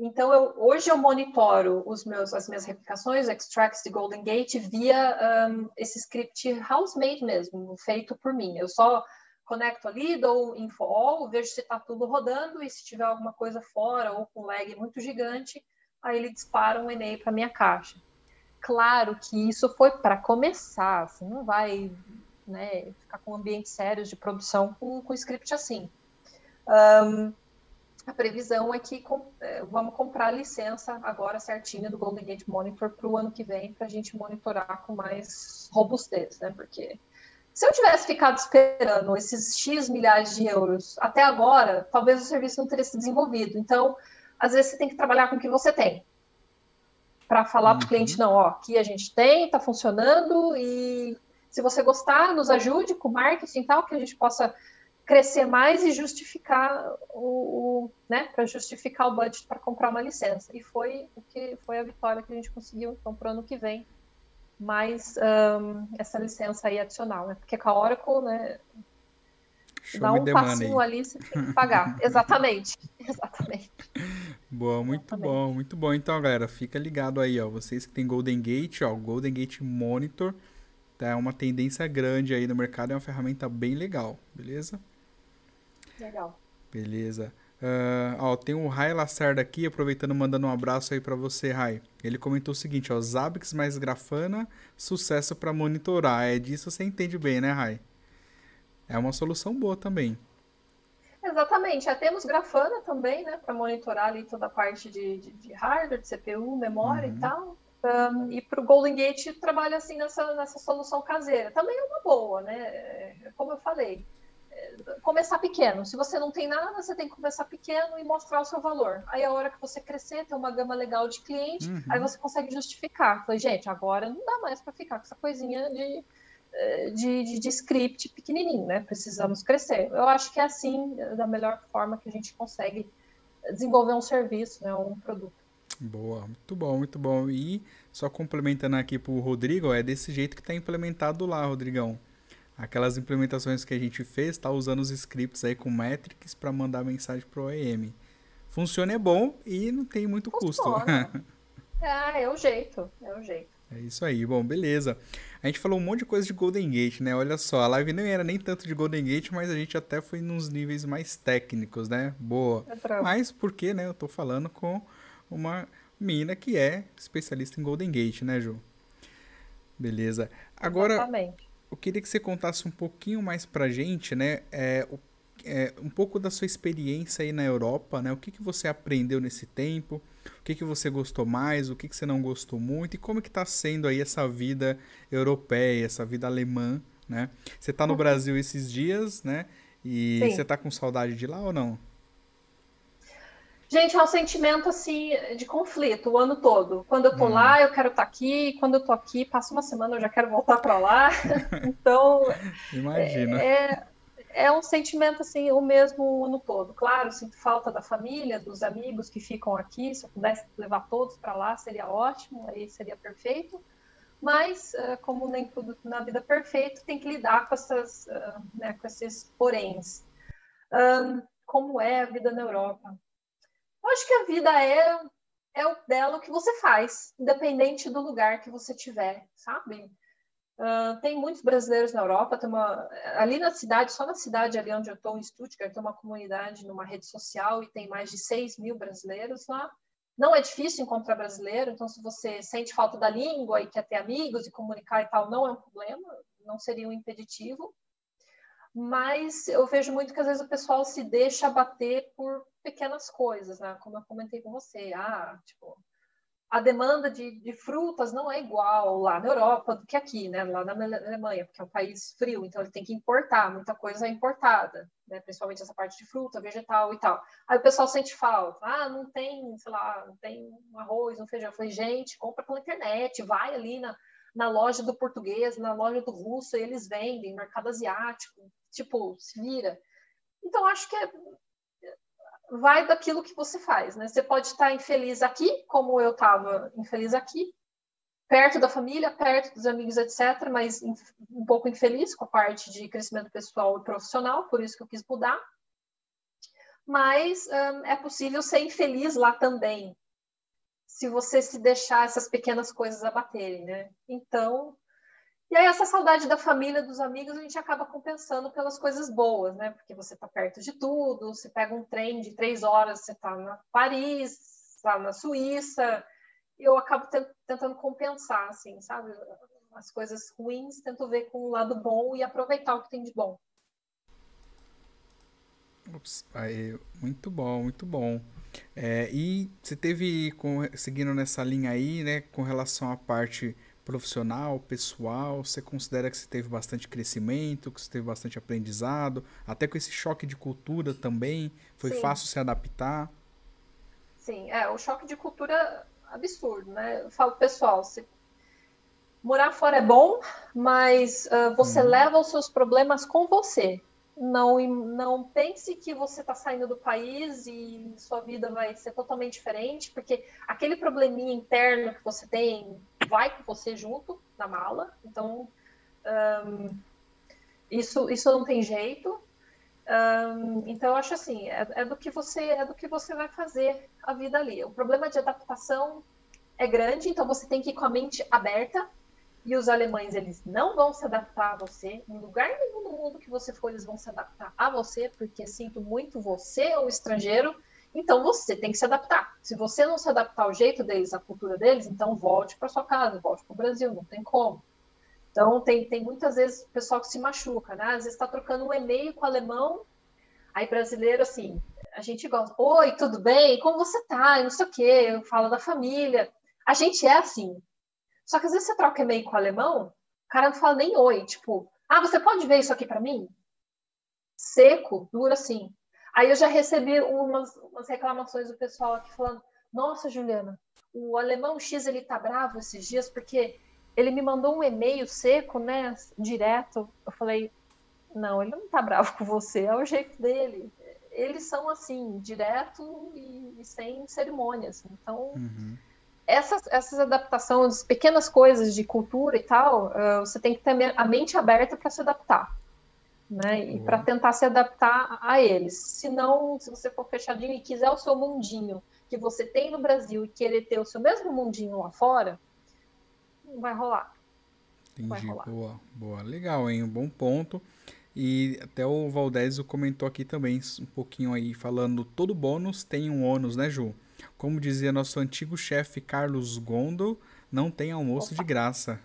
Então, eu, hoje eu monitoro os meus, as minhas replicações, extracts de Golden Gate, via um, esse script house-made mesmo, feito por mim. Eu só conecto ali, dou info all, vejo se está tudo rodando e se tiver alguma coisa fora ou com lag muito gigante, aí ele dispara um e-mail para minha caixa. Claro que isso foi para começar, assim, não vai né, ficar com ambientes sérios de produção com, com script assim. Um, a previsão é que com, é, vamos comprar a licença agora certinha do Golden Gate Monitor para o ano que vem, para a gente monitorar com mais robustez, né? Porque se eu tivesse ficado esperando esses X milhares de euros até agora, talvez o serviço não teria se desenvolvido. Então, às vezes você tem que trabalhar com o que você tem. Para falar uhum. para o cliente, não, ó, aqui a gente tem, está funcionando, e se você gostar, nos ajude com marketing e tal, que a gente possa crescer mais e justificar o, o né, para justificar o budget para comprar uma licença. E foi o que foi a vitória que a gente conseguiu então para o ano que vem, mais um, essa licença aí adicional, né? Porque com a Oracle, né, Show dá um passinho ali, você tem que pagar. exatamente, exatamente. Boa, muito exatamente. bom, muito bom. Então, galera, fica ligado aí, ó. Vocês que tem Golden Gate, ó, Golden Gate Monitor, tá? É uma tendência grande aí no mercado, é uma ferramenta bem legal, beleza? Legal. Beleza. Uh, ó, tem o Rai Lacerda aqui, aproveitando, mandando um abraço aí para você, Rai. Ele comentou o seguinte, ó, Zabbix mais Grafana, sucesso para monitorar. É disso você entende bem, né, Rai? É uma solução boa também. Exatamente. Já temos Grafana também, né, para monitorar ali toda a parte de, de, de hardware, de CPU, memória uhum. e tal. Um, e para o Golden Gate trabalha assim nessa, nessa solução caseira. Também é uma boa, né? É, como eu falei, começar pequeno. Se você não tem nada, você tem que começar pequeno e mostrar o seu valor. Aí a hora que você crescer, ter uma gama legal de cliente, uhum. aí você consegue justificar. Falei, gente, agora não dá mais para ficar com essa coisinha de, eh, de, de, de, script pequenininho, né? Precisamos crescer. Eu acho que é assim, da melhor forma que a gente consegue desenvolver um serviço, né? um produto. Boa, muito bom, muito bom. E só complementando aqui para o Rodrigo, é desse jeito que está implementado lá, Rodrigão aquelas implementações que a gente fez, tá usando os scripts aí com metrics para mandar mensagem pro OEM. Funciona é bom e não tem muito Funciona. custo. ah, é o jeito, é o jeito. É isso aí, bom, beleza. A gente falou um monte de coisa de Golden Gate, né? Olha só, a live não era nem tanto de Golden Gate, mas a gente até foi nos níveis mais técnicos, né? Boa. É mas porque, né, eu tô falando com uma mina que é especialista em Golden Gate, né, Ju? Beleza. Agora, Exatamente eu queria que você contasse um pouquinho mais pra gente, né? É, o, é, um pouco da sua experiência aí na Europa, né? O que, que você aprendeu nesse tempo? O que, que você gostou mais? O que, que você não gostou muito? E como que tá sendo aí essa vida europeia, essa vida alemã, né? Você tá no uhum. Brasil esses dias, né? E Sim. você tá com saudade de lá ou não? Gente, é um sentimento assim de conflito o ano todo. Quando eu tô hum. lá, eu quero estar tá aqui. Quando eu tô aqui, passa uma semana, eu já quero voltar para lá. então, imagina. É, é um sentimento assim o mesmo o ano todo. Claro, sinto falta da família, dos amigos que ficam aqui. Se eu pudesse levar todos para lá, seria ótimo. Aí seria perfeito. Mas, eh, como nem tudo na vida perfeito, tem que lidar com essas, eh, né, com esses poréns. Um, como é a vida na Europa? Eu acho que a vida é, é o dela o que você faz, independente do lugar que você tiver, sabe? Uh, tem muitos brasileiros na Europa, tem uma, ali na cidade, só na cidade ali onde eu estou, em Stuttgart, tem uma comunidade numa rede social e tem mais de 6 mil brasileiros lá. Não é difícil encontrar brasileiro, então se você sente falta da língua e quer ter amigos e comunicar e tal, não é um problema, não seria um impeditivo. Mas eu vejo muito que às vezes o pessoal se deixa abater por pequenas coisas, né? Como eu comentei com você, ah, tipo, a demanda de, de, frutas não é igual lá na Europa do que aqui, né? Lá na Alemanha, porque é um país frio, então ele tem que importar, muita coisa é importada, né? Principalmente essa parte de fruta, vegetal e tal. Aí o pessoal sente falta, ah, não tem, sei lá, não tem arroz, não feijão. Eu falei, gente, compra pela internet, vai ali na, na loja do português, na loja do russo, eles vendem, mercado asiático, tipo, se vira. Então, acho que é, vai daquilo que você faz, né? Você pode estar infeliz aqui, como eu estava infeliz aqui, perto da família, perto dos amigos, etc., mas um pouco infeliz com a parte de crescimento pessoal e profissional, por isso que eu quis mudar. Mas um, é possível ser infeliz lá também, se você se deixar essas pequenas coisas abaterem, né? Então, e aí, essa saudade da família, dos amigos, a gente acaba compensando pelas coisas boas, né? Porque você está perto de tudo, você pega um trem de três horas, você está na Paris, está na Suíça. Eu acabo tentando compensar, assim, sabe? As coisas ruins, tento ver com o lado bom e aproveitar o que tem de bom. Ups, aí, muito bom, muito bom. É, e você teve, com, seguindo nessa linha aí, né, com relação à parte profissional, pessoal? Você considera que você teve bastante crescimento, que você teve bastante aprendizado, até com esse choque de cultura também? Foi Sim. fácil se adaptar? Sim, é, o choque de cultura absurdo, né? Eu falo, pessoal, se morar fora é bom, mas uh, você hum. leva os seus problemas com você. Não, não pense que você está saindo do país e sua vida vai ser totalmente diferente, porque aquele probleminha interno que você tem vai com você junto na mala. Então, um, isso, isso não tem jeito. Um, então, eu acho assim, é, é, do que você é do que você vai fazer a vida ali. O problema de adaptação é grande, então você tem que ir com a mente aberta e os alemães, eles não vão se adaptar a você. Em lugar nenhum do mundo que você for, eles vão se adaptar a você, porque sinto muito você um estrangeiro. Então você tem que se adaptar. Se você não se adaptar ao jeito deles, à cultura deles, então volte para sua casa, volte para o Brasil, não tem como. Então tem, tem muitas vezes o pessoal que se machuca, né? Às vezes está trocando um e-mail com o alemão, aí brasileiro assim, a gente gosta, oi, tudo bem? Como você tá? não sei o quê, fala da família. A gente é assim, só que às vezes você troca e-mail com o alemão, o cara não fala nem oi, tipo, ah, você pode ver isso aqui para mim? Seco, duro assim. Aí eu já recebi umas, umas reclamações do pessoal aqui falando: Nossa, Juliana, o alemão X ele tá bravo esses dias porque ele me mandou um e-mail seco, né, direto. Eu falei: Não, ele não tá bravo com você, é o jeito dele. Eles são assim, direto e, e sem cerimônias. Então, uhum essas, essas adaptações, pequenas coisas de cultura e tal, uh, você tem que ter a mente aberta para se adaptar. Né? E uhum. para tentar se adaptar a eles. Se não, se você for fechadinho e quiser o seu mundinho que você tem no Brasil e querer ter o seu mesmo mundinho lá fora, não vai rolar. Entendi, vai rolar. boa, boa. Legal, hein? Um bom ponto. E até o Valdésio comentou aqui também um pouquinho aí, falando todo bônus tem um ônus, né, Ju? Como dizia nosso antigo chefe Carlos Gondo, não tem almoço Opa. de graça.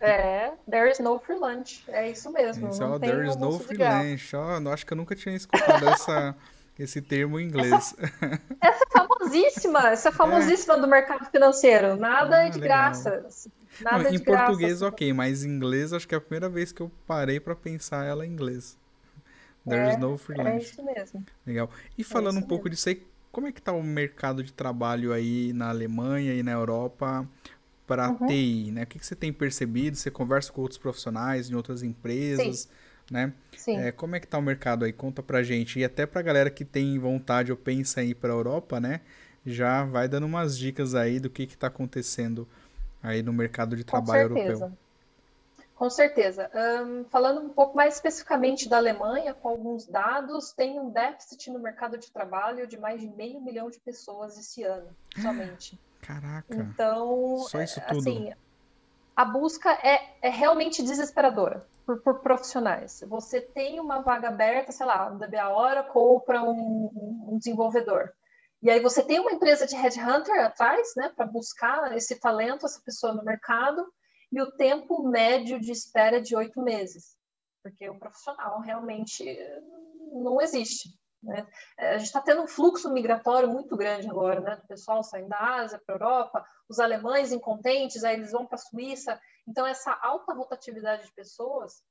É, there is no free lunch. É isso mesmo. Isso, não there is no free lunch. Oh, acho que eu nunca tinha escutado essa, esse termo em inglês. Essa, essa é famosíssima. Essa é famosíssima é. do mercado financeiro. Nada ah, é de legal. graça. Nada não, é em português, ok, mas em inglês acho que é a primeira vez que eu parei para pensar ela em inglês. There é, is no free lunch. É isso mesmo. Legal. E falando é um pouco mesmo. disso aí, como é que está o mercado de trabalho aí na Alemanha e na Europa para uhum. TI, né? O que, que, você tem percebido? Você conversa com outros profissionais em outras empresas, Sim. né? Sim. É, como é que está o mercado aí? Conta pra gente. E até pra galera que tem vontade ou pensa em ir para a Europa, né? Já vai dando umas dicas aí do que está acontecendo aí no mercado de trabalho europeu. Com certeza. Um, falando um pouco mais especificamente da Alemanha, com alguns dados, tem um déficit no mercado de trabalho de mais de meio milhão de pessoas esse ano, somente. Caraca. Então, Só isso tudo. assim, a busca é, é realmente desesperadora por, por, profissionais. Você tem uma vaga aberta, sei lá, no DBA Oracle ou para um, um desenvolvedor. E aí você tem uma empresa de headhunter atrás, né, para buscar esse talento, essa pessoa no mercado, e o tempo médio de espera é de oito meses, porque o profissional realmente não existe. Né? A gente está tendo um fluxo migratório muito grande agora, né? O pessoal saindo da Ásia para a Europa, os alemães incontentes, aí eles vão para a Suíça. Então, essa alta rotatividade de pessoas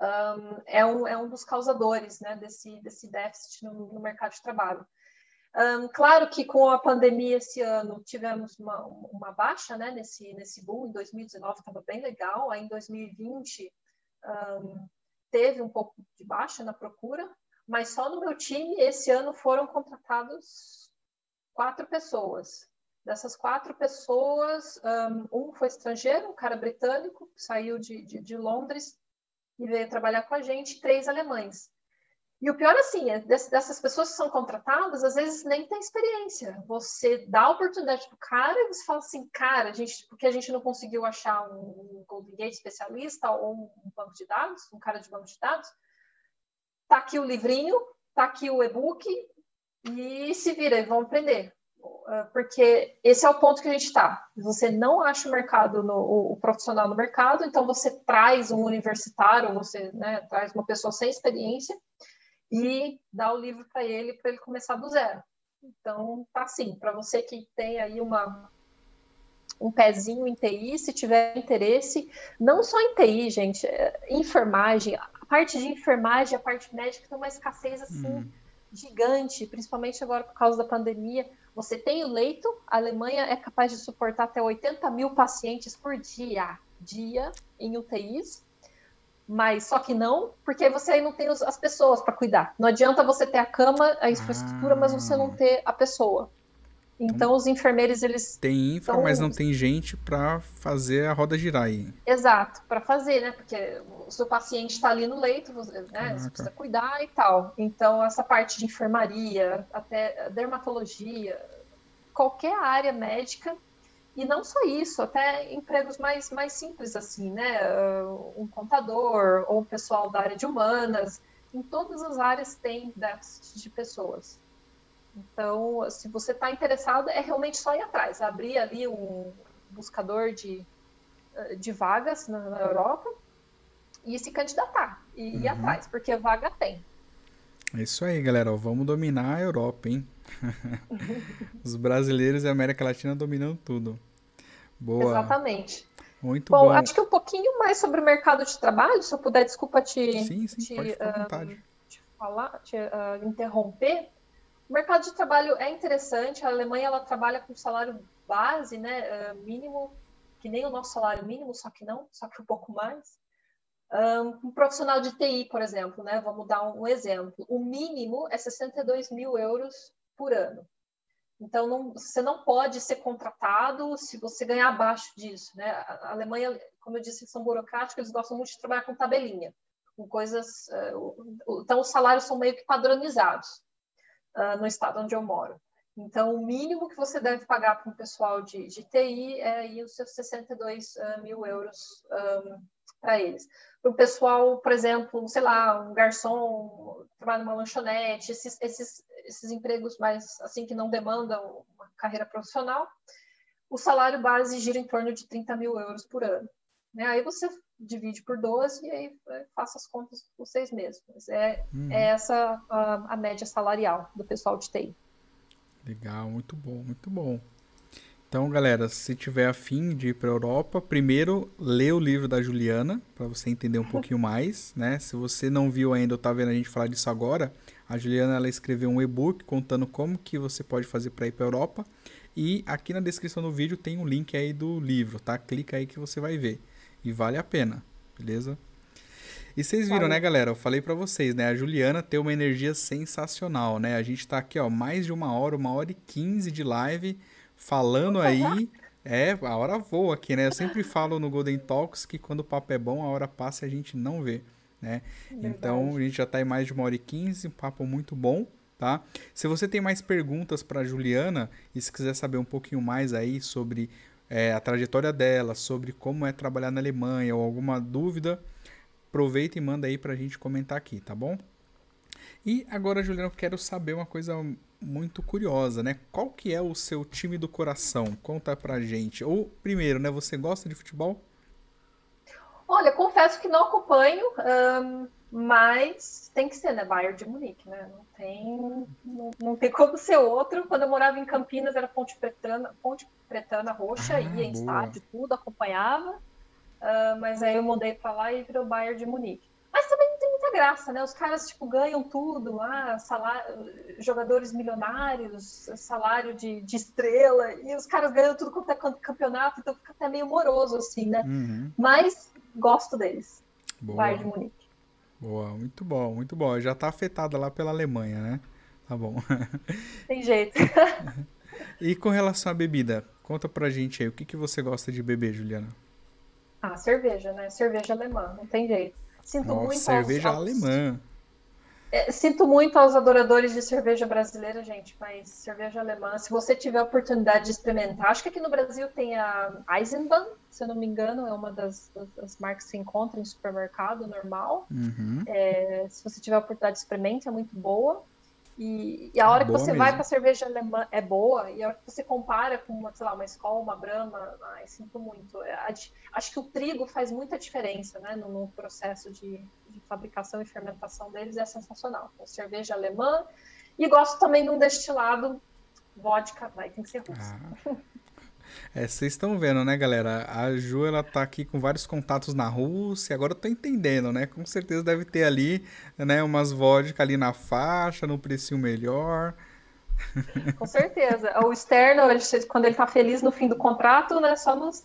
um, é, um, é um dos causadores né, desse, desse déficit no, no mercado de trabalho. Um, claro que com a pandemia esse ano tivemos uma, uma baixa né, nesse, nesse boom, em 2019 estava bem legal, aí em 2020 um, teve um pouco de baixa na procura, mas só no meu time esse ano foram contratados quatro pessoas. Dessas quatro pessoas, um, foi estrangeiro, um cara britânico, saiu de, de, de Londres e veio trabalhar com a gente, três alemães. E o pior, assim, é dessas pessoas que são contratadas, às vezes nem tem experiência. Você dá a oportunidade para o cara e você fala assim, cara, a gente, porque a gente não conseguiu achar um Golden Gate especialista ou um banco de dados, um cara de banco de dados, tá aqui o livrinho, tá aqui o e-book e se vira, vão aprender. Ah, porque esse é o ponto que a gente está. Você não acha o mercado, no, o, o, profissional no mercado, então você traz um universitário, você né, traz uma pessoa sem experiência e dá o livro para ele para ele começar do zero. Então, tá assim, para você que tem aí uma um pezinho em TI, se tiver interesse, não só em TI, gente, é, enfermagem, parte de enfermagem, a parte médica tem uma escassez assim hum. gigante, principalmente agora por causa da pandemia. Você tem o leito, a Alemanha é capaz de suportar até 80 mil pacientes por dia, dia em UTIs, mas só que não, porque você aí não tem as pessoas para cuidar. Não adianta você ter a cama, a infraestrutura, ah. mas você não ah. ter a pessoa. Então, então, os enfermeiros, eles. Tem infra, mas não tem gente para fazer a roda girar aí. Exato, para fazer, né? Porque o seu paciente está ali no leito, você, né? Ah, você tá. precisa cuidar e tal. Então, essa parte de enfermaria, até dermatologia, qualquer área médica e não só isso, até empregos mais, mais simples assim, né? Um contador ou um pessoal da área de humanas. Em todas as áreas tem déficit de pessoas. Então, se você está interessado, é realmente só ir atrás, abrir ali um buscador de, de vagas na, na Europa e se candidatar e uhum. ir atrás, porque vaga tem. É isso aí, galera. Vamos dominar a Europa, hein? Os brasileiros e a América Latina dominando tudo. Boa. Exatamente. Muito bom. Bom, acho que um pouquinho mais sobre o mercado de trabalho, se eu puder, desculpa te, sim, sim, te, uh, te falar, te uh, interromper. O mercado de trabalho é interessante. A Alemanha ela trabalha com salário base, né, uh, mínimo, que nem o nosso salário mínimo, só que não, só que um pouco mais. Um, profissional de TI, por exemplo, né, vamos dar um, exemplo. O mínimo é 62 mil euros por ano. Então, não, você não pode ser contratado se você ganhar abaixo disso. Né? A Alemanha, como eu disse, são burocráticos, eles gostam muito de trabalhar com tabelinha, com coisas. Uh, então, os salários são meio que padronizados uh, no estado onde eu moro. Então, o mínimo que você deve pagar para um pessoal de, de TI é aí os seus 62 uh, mil euros um, para eles. Para o pessoal, por exemplo, sei lá, um garçom, trabalha numa lanchonete, esses, esses esses empregos mais assim que não demandam uma carreira profissional, o salário base gira em torno de 30 mil euros por ano. Né? Aí você divide por 12 e aí é, faça as contas vocês mesmos. É, hum. é essa a, a, média salarial do pessoal de TI. Legal, muito bom, muito bom. Então, galera, se tiver afim de ir para a Europa, primeiro lê o livro da Juliana, para você entender um pouquinho mais, né? Se você não viu ainda ou está vendo a gente falar disso agora, a Juliana ela escreveu um e-book contando como que você pode fazer para ir para a Europa. E aqui na descrição do vídeo tem um link aí do livro, tá? Clica aí que você vai ver. E vale a pena, beleza? E vocês viram, né, galera? Eu falei para vocês, né? A Juliana tem uma energia sensacional, né? A gente tá aqui, ó, mais de uma hora, uma hora e quinze de live, falando aí É, a hora voa aqui, né? Eu sempre falo no Golden Talks que quando o papo é bom, a hora passa e a gente não vê, né? Verdade. Então, a gente já tá em mais de uma hora e quinze, um papo muito bom, tá? Se você tem mais perguntas para Juliana e se quiser saber um pouquinho mais aí sobre é, a trajetória dela, sobre como é trabalhar na Alemanha ou alguma dúvida, aproveita e manda aí pra gente comentar aqui, tá bom? E agora, Juliana, eu quero saber uma coisa muito curiosa, né? Qual que é o seu time do coração? Conta pra gente. Ou, primeiro, né? Você gosta de futebol? Olha, confesso que não acompanho, um, mas tem que ser, né? Bayern de Munique, né? Não tem, não, não, tem como ser outro. Quando eu morava em Campinas, era Ponte Pretana, Ponte Pretana Roxa, ah, ia em boa. estádio, tudo, acompanhava. Uh, mas aí eu mudei para lá e virou Bayern de Munique. Mas também não tem muita graça, né? Os caras, tipo, ganham tudo lá, salário, jogadores milionários, salário de, de estrela, e os caras ganham tudo quanto é campeonato, então fica até meio moroso, assim, né? Uhum. Mas gosto deles. Boa. Bayern de Munique. Boa, muito bom, muito bom. Já tá afetada lá pela Alemanha, né? Tá bom. Tem jeito. e com relação à bebida, conta pra gente aí, o que, que você gosta de beber, Juliana? Ah, cerveja, né? Cerveja alemã, não tem jeito. Sinto Nossa, muito cerveja aos, alemã. É, sinto muito aos adoradores de cerveja brasileira, gente, mas cerveja alemã, se você tiver a oportunidade de experimentar, acho que aqui no Brasil tem a Eisenbahn, se eu não me engano, é uma das, das, marcas que se encontra em supermercado normal. Uhum. É, se você tiver a oportunidade de experimentar, é muito boa. E, e a hora que você mesmo. vai para cerveja alemã é boa, e a hora que você compara com uma, sei lá, uma escola, uma brama, ai, sinto muito. É, acho que o trigo faz muita diferença né, no, no processo de, de, fabricação e fermentação deles, é sensacional. Então, cerveja alemã, e gosto também de um destilado vodka, vai, tem que ser russo. Ah. É, vocês estão vendo, né, galera? A Ju, ela tá aqui com vários contatos na Rússia, agora eu tô entendendo, né? Com certeza deve ter ali, né, umas vodka ali na faixa, no precinho melhor. Com certeza. O externo, quando ele tá feliz no fim do contrato, né, só nos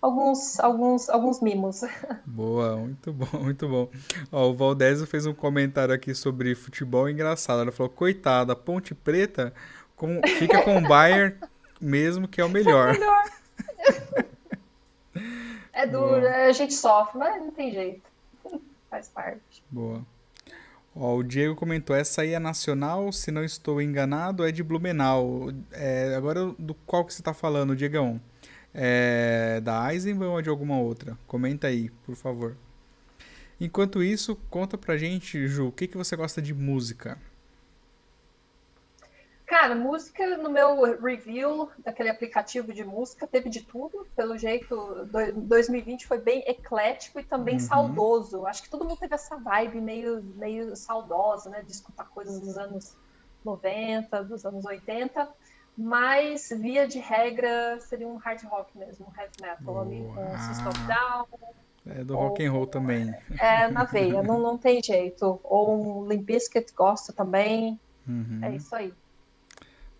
alguns, alguns, alguns mimos. Boa, muito bom, muito bom. Ó, o Valdésio fez um comentário aqui sobre futebol engraçado. Ela falou: coitada, Ponte Preta com, fica com o Bayern mesmo que é o melhor. É, melhor. é duro, a gente sofre, mas não tem jeito. Faz parte. Boa. Ó, o Diego comentou, essa aí é nacional, se não estou enganado, é de Blumenau. É, agora, do qual que você está falando, Diegão? É da Eisenbahn ou de alguma outra? Comenta aí, por favor. Enquanto isso, conta pra gente, Ju, o que, que você gosta de música? Cara, música no meu review daquele aplicativo de música teve de tudo. Pelo jeito, 2020 foi bem eclético e também uhum. saudoso. Acho que todo mundo teve essa vibe meio, meio saudosa, né? De escutar coisas dos anos 90, dos anos 80. Mas, via de regra, seria um hard rock mesmo, um heavy metal ali, com System Down. É do rock and roll também. É, na veia, não, não tem jeito. Ou um Limp Bizkit gosta também. Uhum. É isso aí.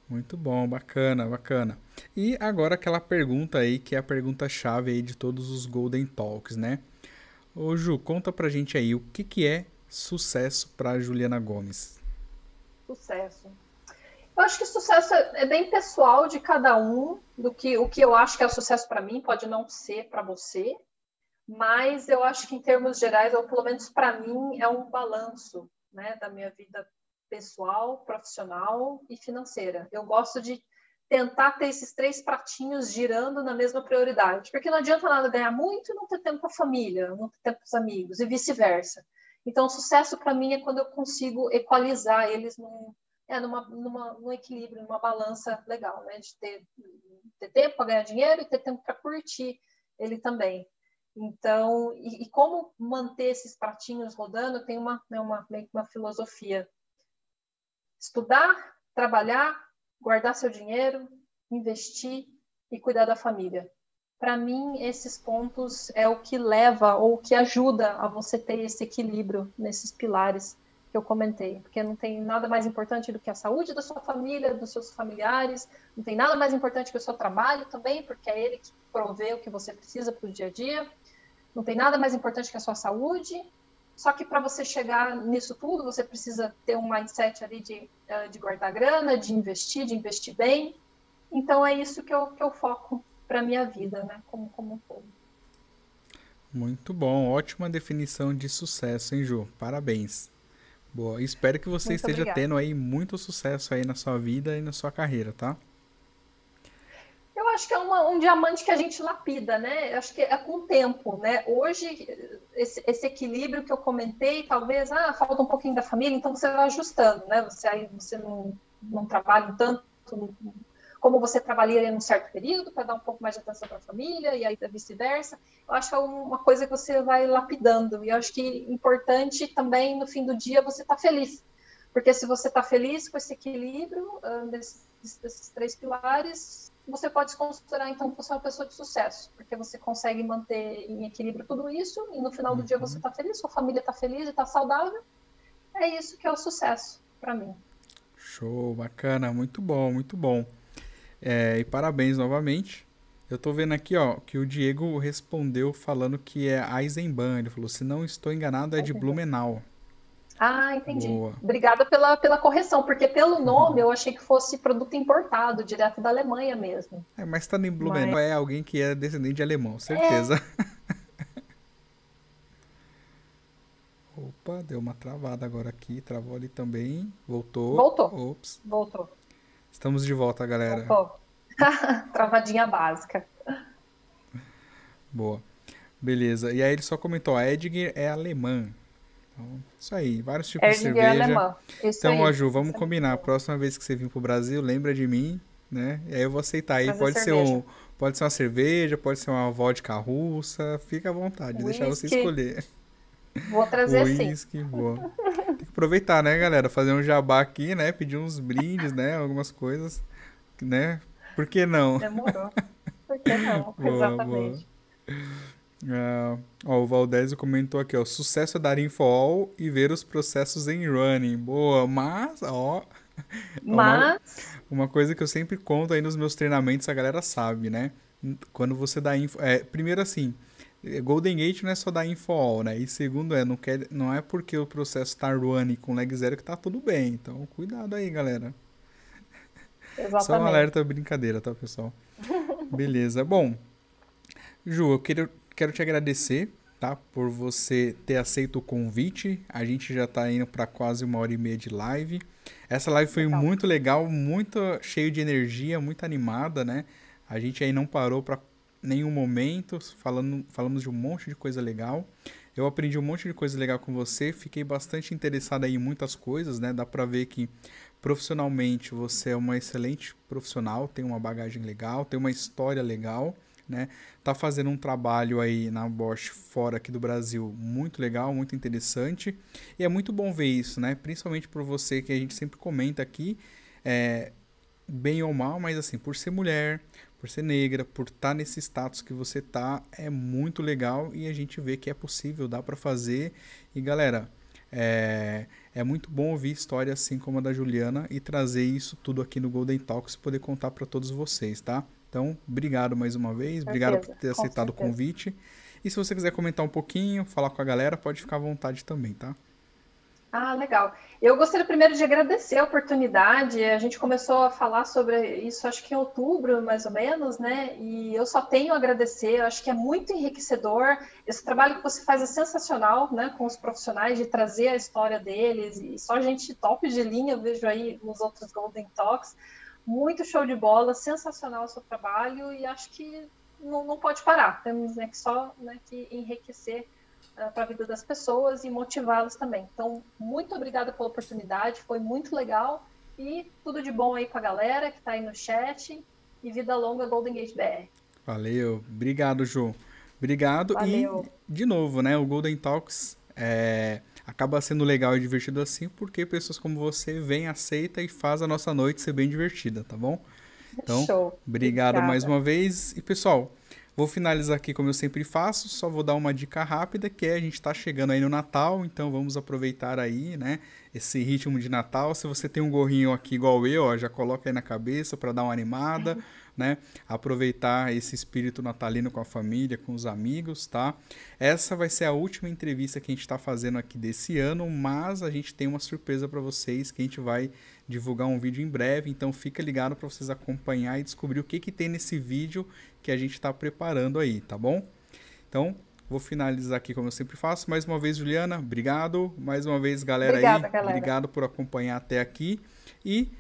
Muito bom, bacana, bacana. E agora aquela pergunta aí, que é a pergunta chave aí de todos os Golden Talks, né? Ô Ju, conta pra gente aí, o que, que é sucesso para Juliana Gomes? Sucesso. Eu acho que sucesso é, é bem pessoal de cada um, do que o que eu acho que é sucesso para mim pode não ser para você, mas eu acho que em termos gerais, ou pelo menos para mim, é um balanço, né, da minha vida pessoal, profissional e financeira. Eu gosto de tentar ter esses três pratinhos girando na mesma prioridade, porque não adianta nada ganhar muito e não ter tempo com a família, não ter tempo com os amigos e vice-versa. Então, sucesso para mim é quando eu consigo equalizar eles num, é, numa, numa, num equilíbrio, numa balança legal, né? De ter, ter tempo para ganhar dinheiro e ter tempo para curtir ele também. Então, e, e, como manter esses pratinhos rodando, tem uma, né, uma, uma filosofia Estudar, trabalhar, guardar seu dinheiro, investir e cuidar da família. Para mim, esses pontos é o que leva ou o que ajuda a você ter esse equilíbrio nesses pilares que eu comentei, porque não tem nada mais importante do que a saúde da sua família, dos seus familiares, não tem nada mais importante que o seu trabalho também, porque é ele que provê o que você precisa para o dia a dia, não tem nada mais importante que a sua saúde, só que para você chegar nisso tudo, você precisa ter um mindset ali de, eh, de guardar grana, de investir, de investir bem. Então é isso que eu, que eu foco para minha vida, né? Como, como um todo. Muito bom, ótima definição de sucesso, hein, Ju? Parabéns. Boa, espero que você muito esteja obrigada. tendo aí muito sucesso aí na sua vida e na sua carreira, tá? Acho que é uma, um diamante que a gente lapida, né? Eu acho que é com o tempo, né? Hoje, esse, esse, equilíbrio que eu comentei, talvez, ah, falta um pouquinho da família, então você vai ajustando, né? Você aí você não, não trabalha tanto como você trabalharia em um certo período para dar um pouco mais de atenção para a família e aí vice-versa. Eu acho que é uma coisa que você vai lapidando e eu acho que é importante também no fim do dia você estar tá feliz, porque se você está feliz com esse equilíbrio uh, desses, desses três pilares, você pode se considerar então que você é uma pessoa de sucesso, porque você consegue manter em equilíbrio tudo isso e no final do uhum. dia você está feliz, sua família está feliz e está saudável. É isso que é o sucesso para mim. Show, bacana, muito bom, muito bom. É, e parabéns novamente. Eu tô vendo aqui, ó, que o Diego respondeu falando que é Eisenbahn. Ele falou, se não estou enganado, é de Blumenau. Ah, entendi. Boa. Obrigada pela, pela correção, porque pelo nome eu achei que fosse produto importado, direto da Alemanha mesmo. É, mas tá em Blumenau mas... é alguém que é descendente de alemão, certeza. É. Opa, deu uma travada agora aqui, travou ali também. Voltou. Voltou. Ops. Voltou. Estamos de volta, galera. Voltou. Travadinha básica. Boa. Beleza. E aí ele só comentou, a Edgar é alemã. Então, isso aí, vários tipos Erdinger de cerveja. Alemã. Isso então, aí. ó, Ju, vamos combinar. A próxima vez que você vir pro Brasil, lembra de mim, né? E aí eu vou aceitar aí. pode ser um, pode ser uma cerveja, pode ser uma vodka russa, fica à vontade, Whisky. deixar você escolher. Vou trazer Whisky, sim. boa. Tem que aproveitar, né, galera? Fazer um jabá aqui, né? Pedir uns brindes, né? Algumas coisas, né? Por que não? Demorou. Por que não? boa, Exatamente. Boa. Uh, ó, o Valdésio comentou aqui, ó, sucesso é dar info all e ver os processos em running. Boa, mas, ó... Mas... Uma, uma, coisa que eu sempre conto aí nos meus treinamentos, a galera sabe, né? Quando você dá info... É, primeiro assim, Golden Gate não é só dar info all, né? E segundo é, não, quer, não é porque o processo tá running com lag zero que tá tudo bem. Então, cuidado aí, galera. Exatamente. Só um alerta brincadeira, tá, pessoal? Beleza. Bom, Ju, eu quero quero te agradecer, tá? Por você ter aceito o convite. A gente já está indo para quase uma hora e meia de live. Essa live foi legal. muito legal, muito cheio de energia, muito animada, né? A gente aí não parou para nenhum momento, falando, falamos de um monte de coisa legal. Eu aprendi um monte de coisa legal com você, fiquei bastante interessado aí em muitas coisas, né? Dá para ver que profissionalmente você é uma excelente profissional, tem uma bagagem legal, tem uma história legal né? Tá fazendo um trabalho aí na Bosch fora aqui do Brasil muito legal, muito interessante. E é muito bom ver isso, né? Principalmente por você que a gente sempre comenta aqui, é, bem ou mal, mas assim, por ser mulher, por ser negra, por estar tá nesse status que você tá, é muito legal e a gente vê que é possível, dá para fazer. E galera, é, é muito bom ouvir histórias assim como a da Juliana e trazer isso tudo aqui no Golden Talks e poder contar para todos vocês, tá? Então, obrigado mais uma vez, obrigado por ter aceitado o convite. E se você quiser comentar um pouquinho, falar com a galera, pode ficar à vontade também, tá? Ah, legal. Eu gostaria primeiro de agradecer a oportunidade. A gente começou a falar sobre isso, acho que em outubro, mais ou menos, né? E eu só tenho a agradecer. Eu acho que é muito enriquecedor. Esse trabalho que você faz é sensacional, né? Com os profissionais, de trazer a história deles. E só gente top de linha, eu vejo aí nos outros Golden Talks muito show de bola, sensacional o seu trabalho e acho que não, não pode parar. Temos né, que só né, que enriquecer uh, ah, para a vida das pessoas e motivá-las também. Então, muito obrigada pela oportunidade, foi muito legal e tudo de bom aí com a galera que está aí no chat e vida longa Golden Gate BR. Valeu, obrigado, Ju. Obrigado Valeu. e de novo, né? O Golden Talks é acaba sendo legal e divertido assim, porque pessoas como você vêm, aceita e faz a nossa noite ser bem divertida, tá bom? Então, Show. obrigado Obrigada. mais uma vez. E pessoal, vou finalizar aqui como eu sempre faço, só vou dar uma dica rápida, que é a gente está chegando aí no Natal, então vamos aproveitar aí, né, esse ritmo de Natal. Se você tem um gorrinho aqui igual eu, ó, já coloca aí na cabeça para dar uma animada. né? Aproveitar esse espírito natalino com a família, com os amigos, tá? Essa vai ser a última entrevista que a gente está fazendo aqui desse ano, mas a gente tem uma surpresa para vocês que a gente vai divulgar um vídeo em breve, então fica ligado para vocês acompanhar e descobrir o que, que tem nesse vídeo que a gente está preparando aí, tá bom? Então, vou finalizar aqui como eu sempre faço. Mais uma vez, Juliana, obrigado. Mais uma vez, galera Obrigada, aí, galera. obrigado por acompanhar até aqui. E,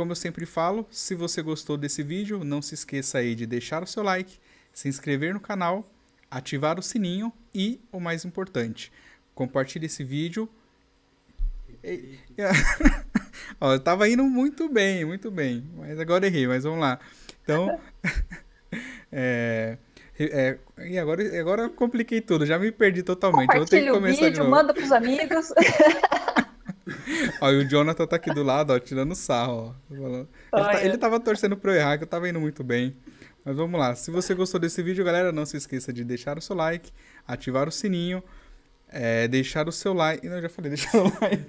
como eu sempre falo, se você gostou desse vídeo, não se esqueça aí de deixar o seu like, se inscrever no canal, ativar o sininho e, o mais importante, compartilhe esse vídeo. Ó, eu tava indo muito bem, muito bem, mas agora errei, mas vamos lá. Então, é, é, e agora, agora eu compliquei tudo, já me perdi totalmente. Eu vou ter que o começar de vídeo, manda pros amigos. Ó, e o Jonathan tá aqui do lado, ó, tirando sarro, ó. Ele, tá- Olha. ele tava torcendo pra eu errar, que eu tava indo muito bem. Mas vamos lá. Se você gostou desse vídeo, galera, não se esqueça de deixar o seu like, ativar o sininho, é, deixar o seu like. Não, eu já falei, deixar o like.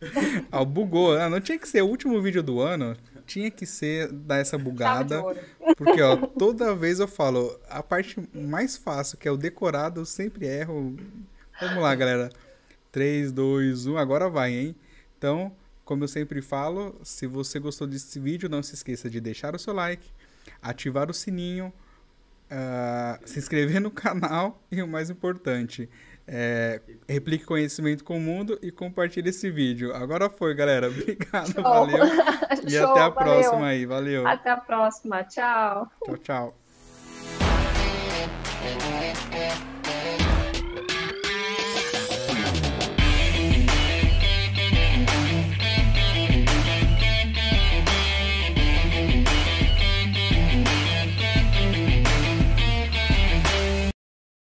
Ó, bugou. Ah, não tinha que ser o último vídeo do ano. Tinha que ser dar essa bugada. Porque, ó, toda vez eu falo, a parte mais fácil, que é o decorado, eu sempre erro. Vamos lá, galera. 3, 2, 1, agora vai, hein? Então, como eu sempre falo, se você gostou desse vídeo, não se esqueça de deixar o seu like, ativar o sininho, uh, se inscrever no canal e o mais importante, é, replique conhecimento com o mundo e compartilhe esse vídeo. Agora foi, galera. Obrigado, Show. valeu. E Show, até a valeu. próxima aí, valeu. Até a próxima, tchau. Tchau, tchau.